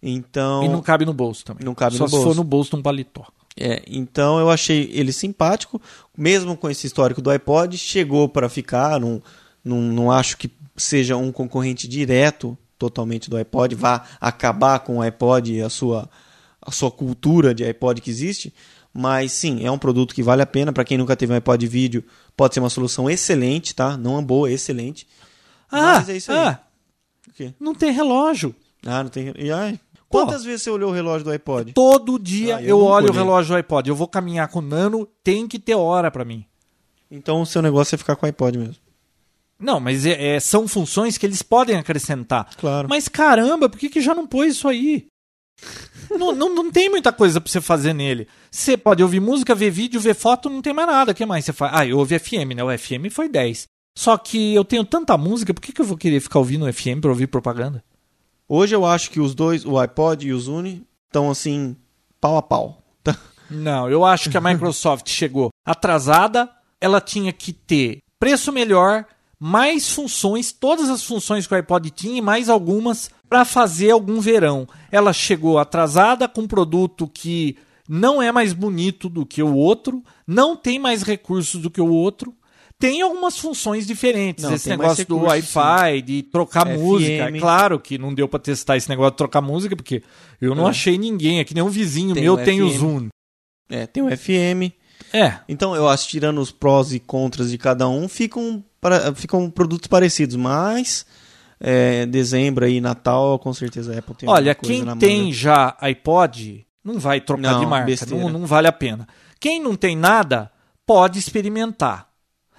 Então, E não cabe no bolso também. Não cabe Só no se for bolso. no bolso de um paletó. É, então eu achei ele simpático, mesmo com esse histórico do iPod, chegou para ficar, não, não, não acho que seja um concorrente direto totalmente do iPod, vá acabar com o iPod e a sua, a sua cultura de iPod que existe, mas sim, é um produto que vale a pena, para quem nunca teve um iPod vídeo, pode ser uma solução excelente, tá? Não é boa, é excelente. Ah, Mas é isso aí. ah, não tem relógio. Ah, não tem... E, ai, Pô. quantas vezes você olhou o relógio do iPod? Todo dia Ah, eu eu, olho o relógio do iPod. Eu vou caminhar com o Nano, tem que ter hora pra mim. Então o seu negócio é ficar com o iPod mesmo. Não, mas é- é- são funções que eles podem acrescentar. Claro. Mas caramba, por que, que já não pôs isso aí? não, não, não tem muita coisa pra você fazer nele. Você pode ouvir música, ver vídeo, ver foto, não tem mais nada. O que mais você faz? Ah, eu ouvi FM, né? O FM foi 10. Só que eu tenho tanta música, por que, que eu vou querer ficar ouvindo FM para ouvir propaganda? Hoje eu acho que os dois, o iPod e o Zune, estão assim, pau a pau. Não, eu acho que a Microsoft chegou atrasada, ela tinha que ter preço melhor, mais funções, todas as funções que o iPod tinha e mais algumas para fazer algum verão. Ela chegou atrasada com um produto que não é mais bonito do que o outro, não tem mais recursos do que o outro. Tem algumas funções diferentes. Não, esse negócio do Wi-Fi, de trocar FM. música. É claro que não deu para testar esse negócio de trocar música, porque eu não É. achei ninguém. Aqui nem um vizinho Tem meu o tem o FM. Zoom. É, tem o FM. É, Então, eu acho tirando os prós e contras de cada um, ficam, para- ficam produtos parecidos. Mas, é, dezembro aí, Natal, com certeza a Apple tem Olha, quem tem manga. já iPod, não vai trocar Não, de marca, não, não vale a pena. Quem não tem nada, pode experimentar.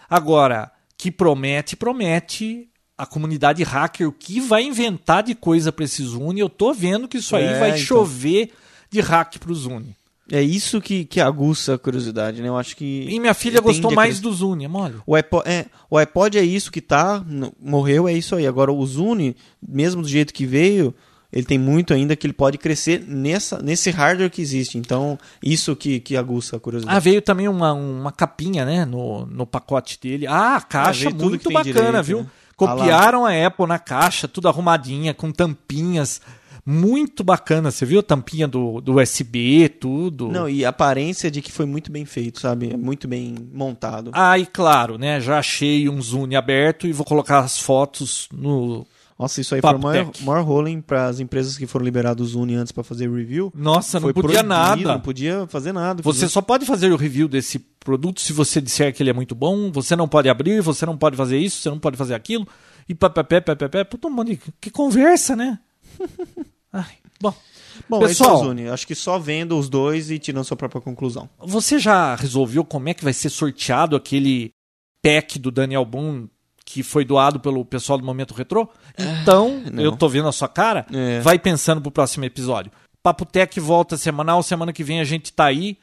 Agora, que promete, promete a comunidade hacker, o que vai inventar de coisa para esse Zune, eu tô vendo que isso aí É, vai então. chover de hack pro Zune. É isso que, que aguça a curiosidade, né? Eu acho que. E minha filha gostou mais do Zune, é mole? O iPod, é, o iPod é isso que tá, morreu, é isso aí. Agora o Zune, mesmo do jeito que veio, ele tem muito ainda que ele pode crescer nessa, nesse hardware que existe. Então, isso que, que aguça a Ah, curiosidade. veio também uma, uma capinha, né, no, no pacote dele. Ah, a caixa veio tudo muito bacana, direito, viu? né? Copiaram a Apple na caixa, tudo arrumadinha, com tampinhas. Muito bacana. Você viu a tampinha do, do USB, tudo? Não, e a aparência de que foi muito bem feito, sabe? É muito bem montado. Ah, e claro, né? Já achei um Zune aberto e vou colocar as fotos no. Nossa, isso aí foi o Papo maior, maior rolling para as empresas que foram liberadas Zune antes para fazer review. Nossa, não foi podia proibido, nada. Não podia fazer nada. Você só pode fazer o review desse produto se você disser que ele é muito bom. Você não pode abrir, você não pode fazer isso, você não pode fazer aquilo. E papapé, papapé. Puta, mano, que- que conversa, né? Ai, bom. Bom, Pessoal- é Zune. Acho que só vendo os dois e tirando sua própria conclusão. Você já resolveu como é que vai ser sorteado aquele pack do Daniel Boone que foi doado pelo pessoal do Momento Retrô? Então, não. eu tô vendo a sua cara. É. Vai pensando pro próximo episódio. Papo Tech volta semanal. Semana que vem a gente tá aí.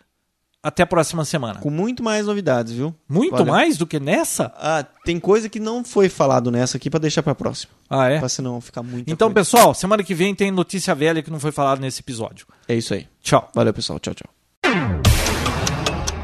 Até a próxima semana. Com muito mais novidades, viu? Muito mais do que nessa? Ah, tem coisa que não foi falado nessa aqui pra deixar pra próxima. Ah, é? Pra senão ficar muito. Então, pessoal, semana que vem tem notícia velha que não foi falada nesse episódio. É isso aí. Tchau. Valeu, pessoal. Tchau, tchau.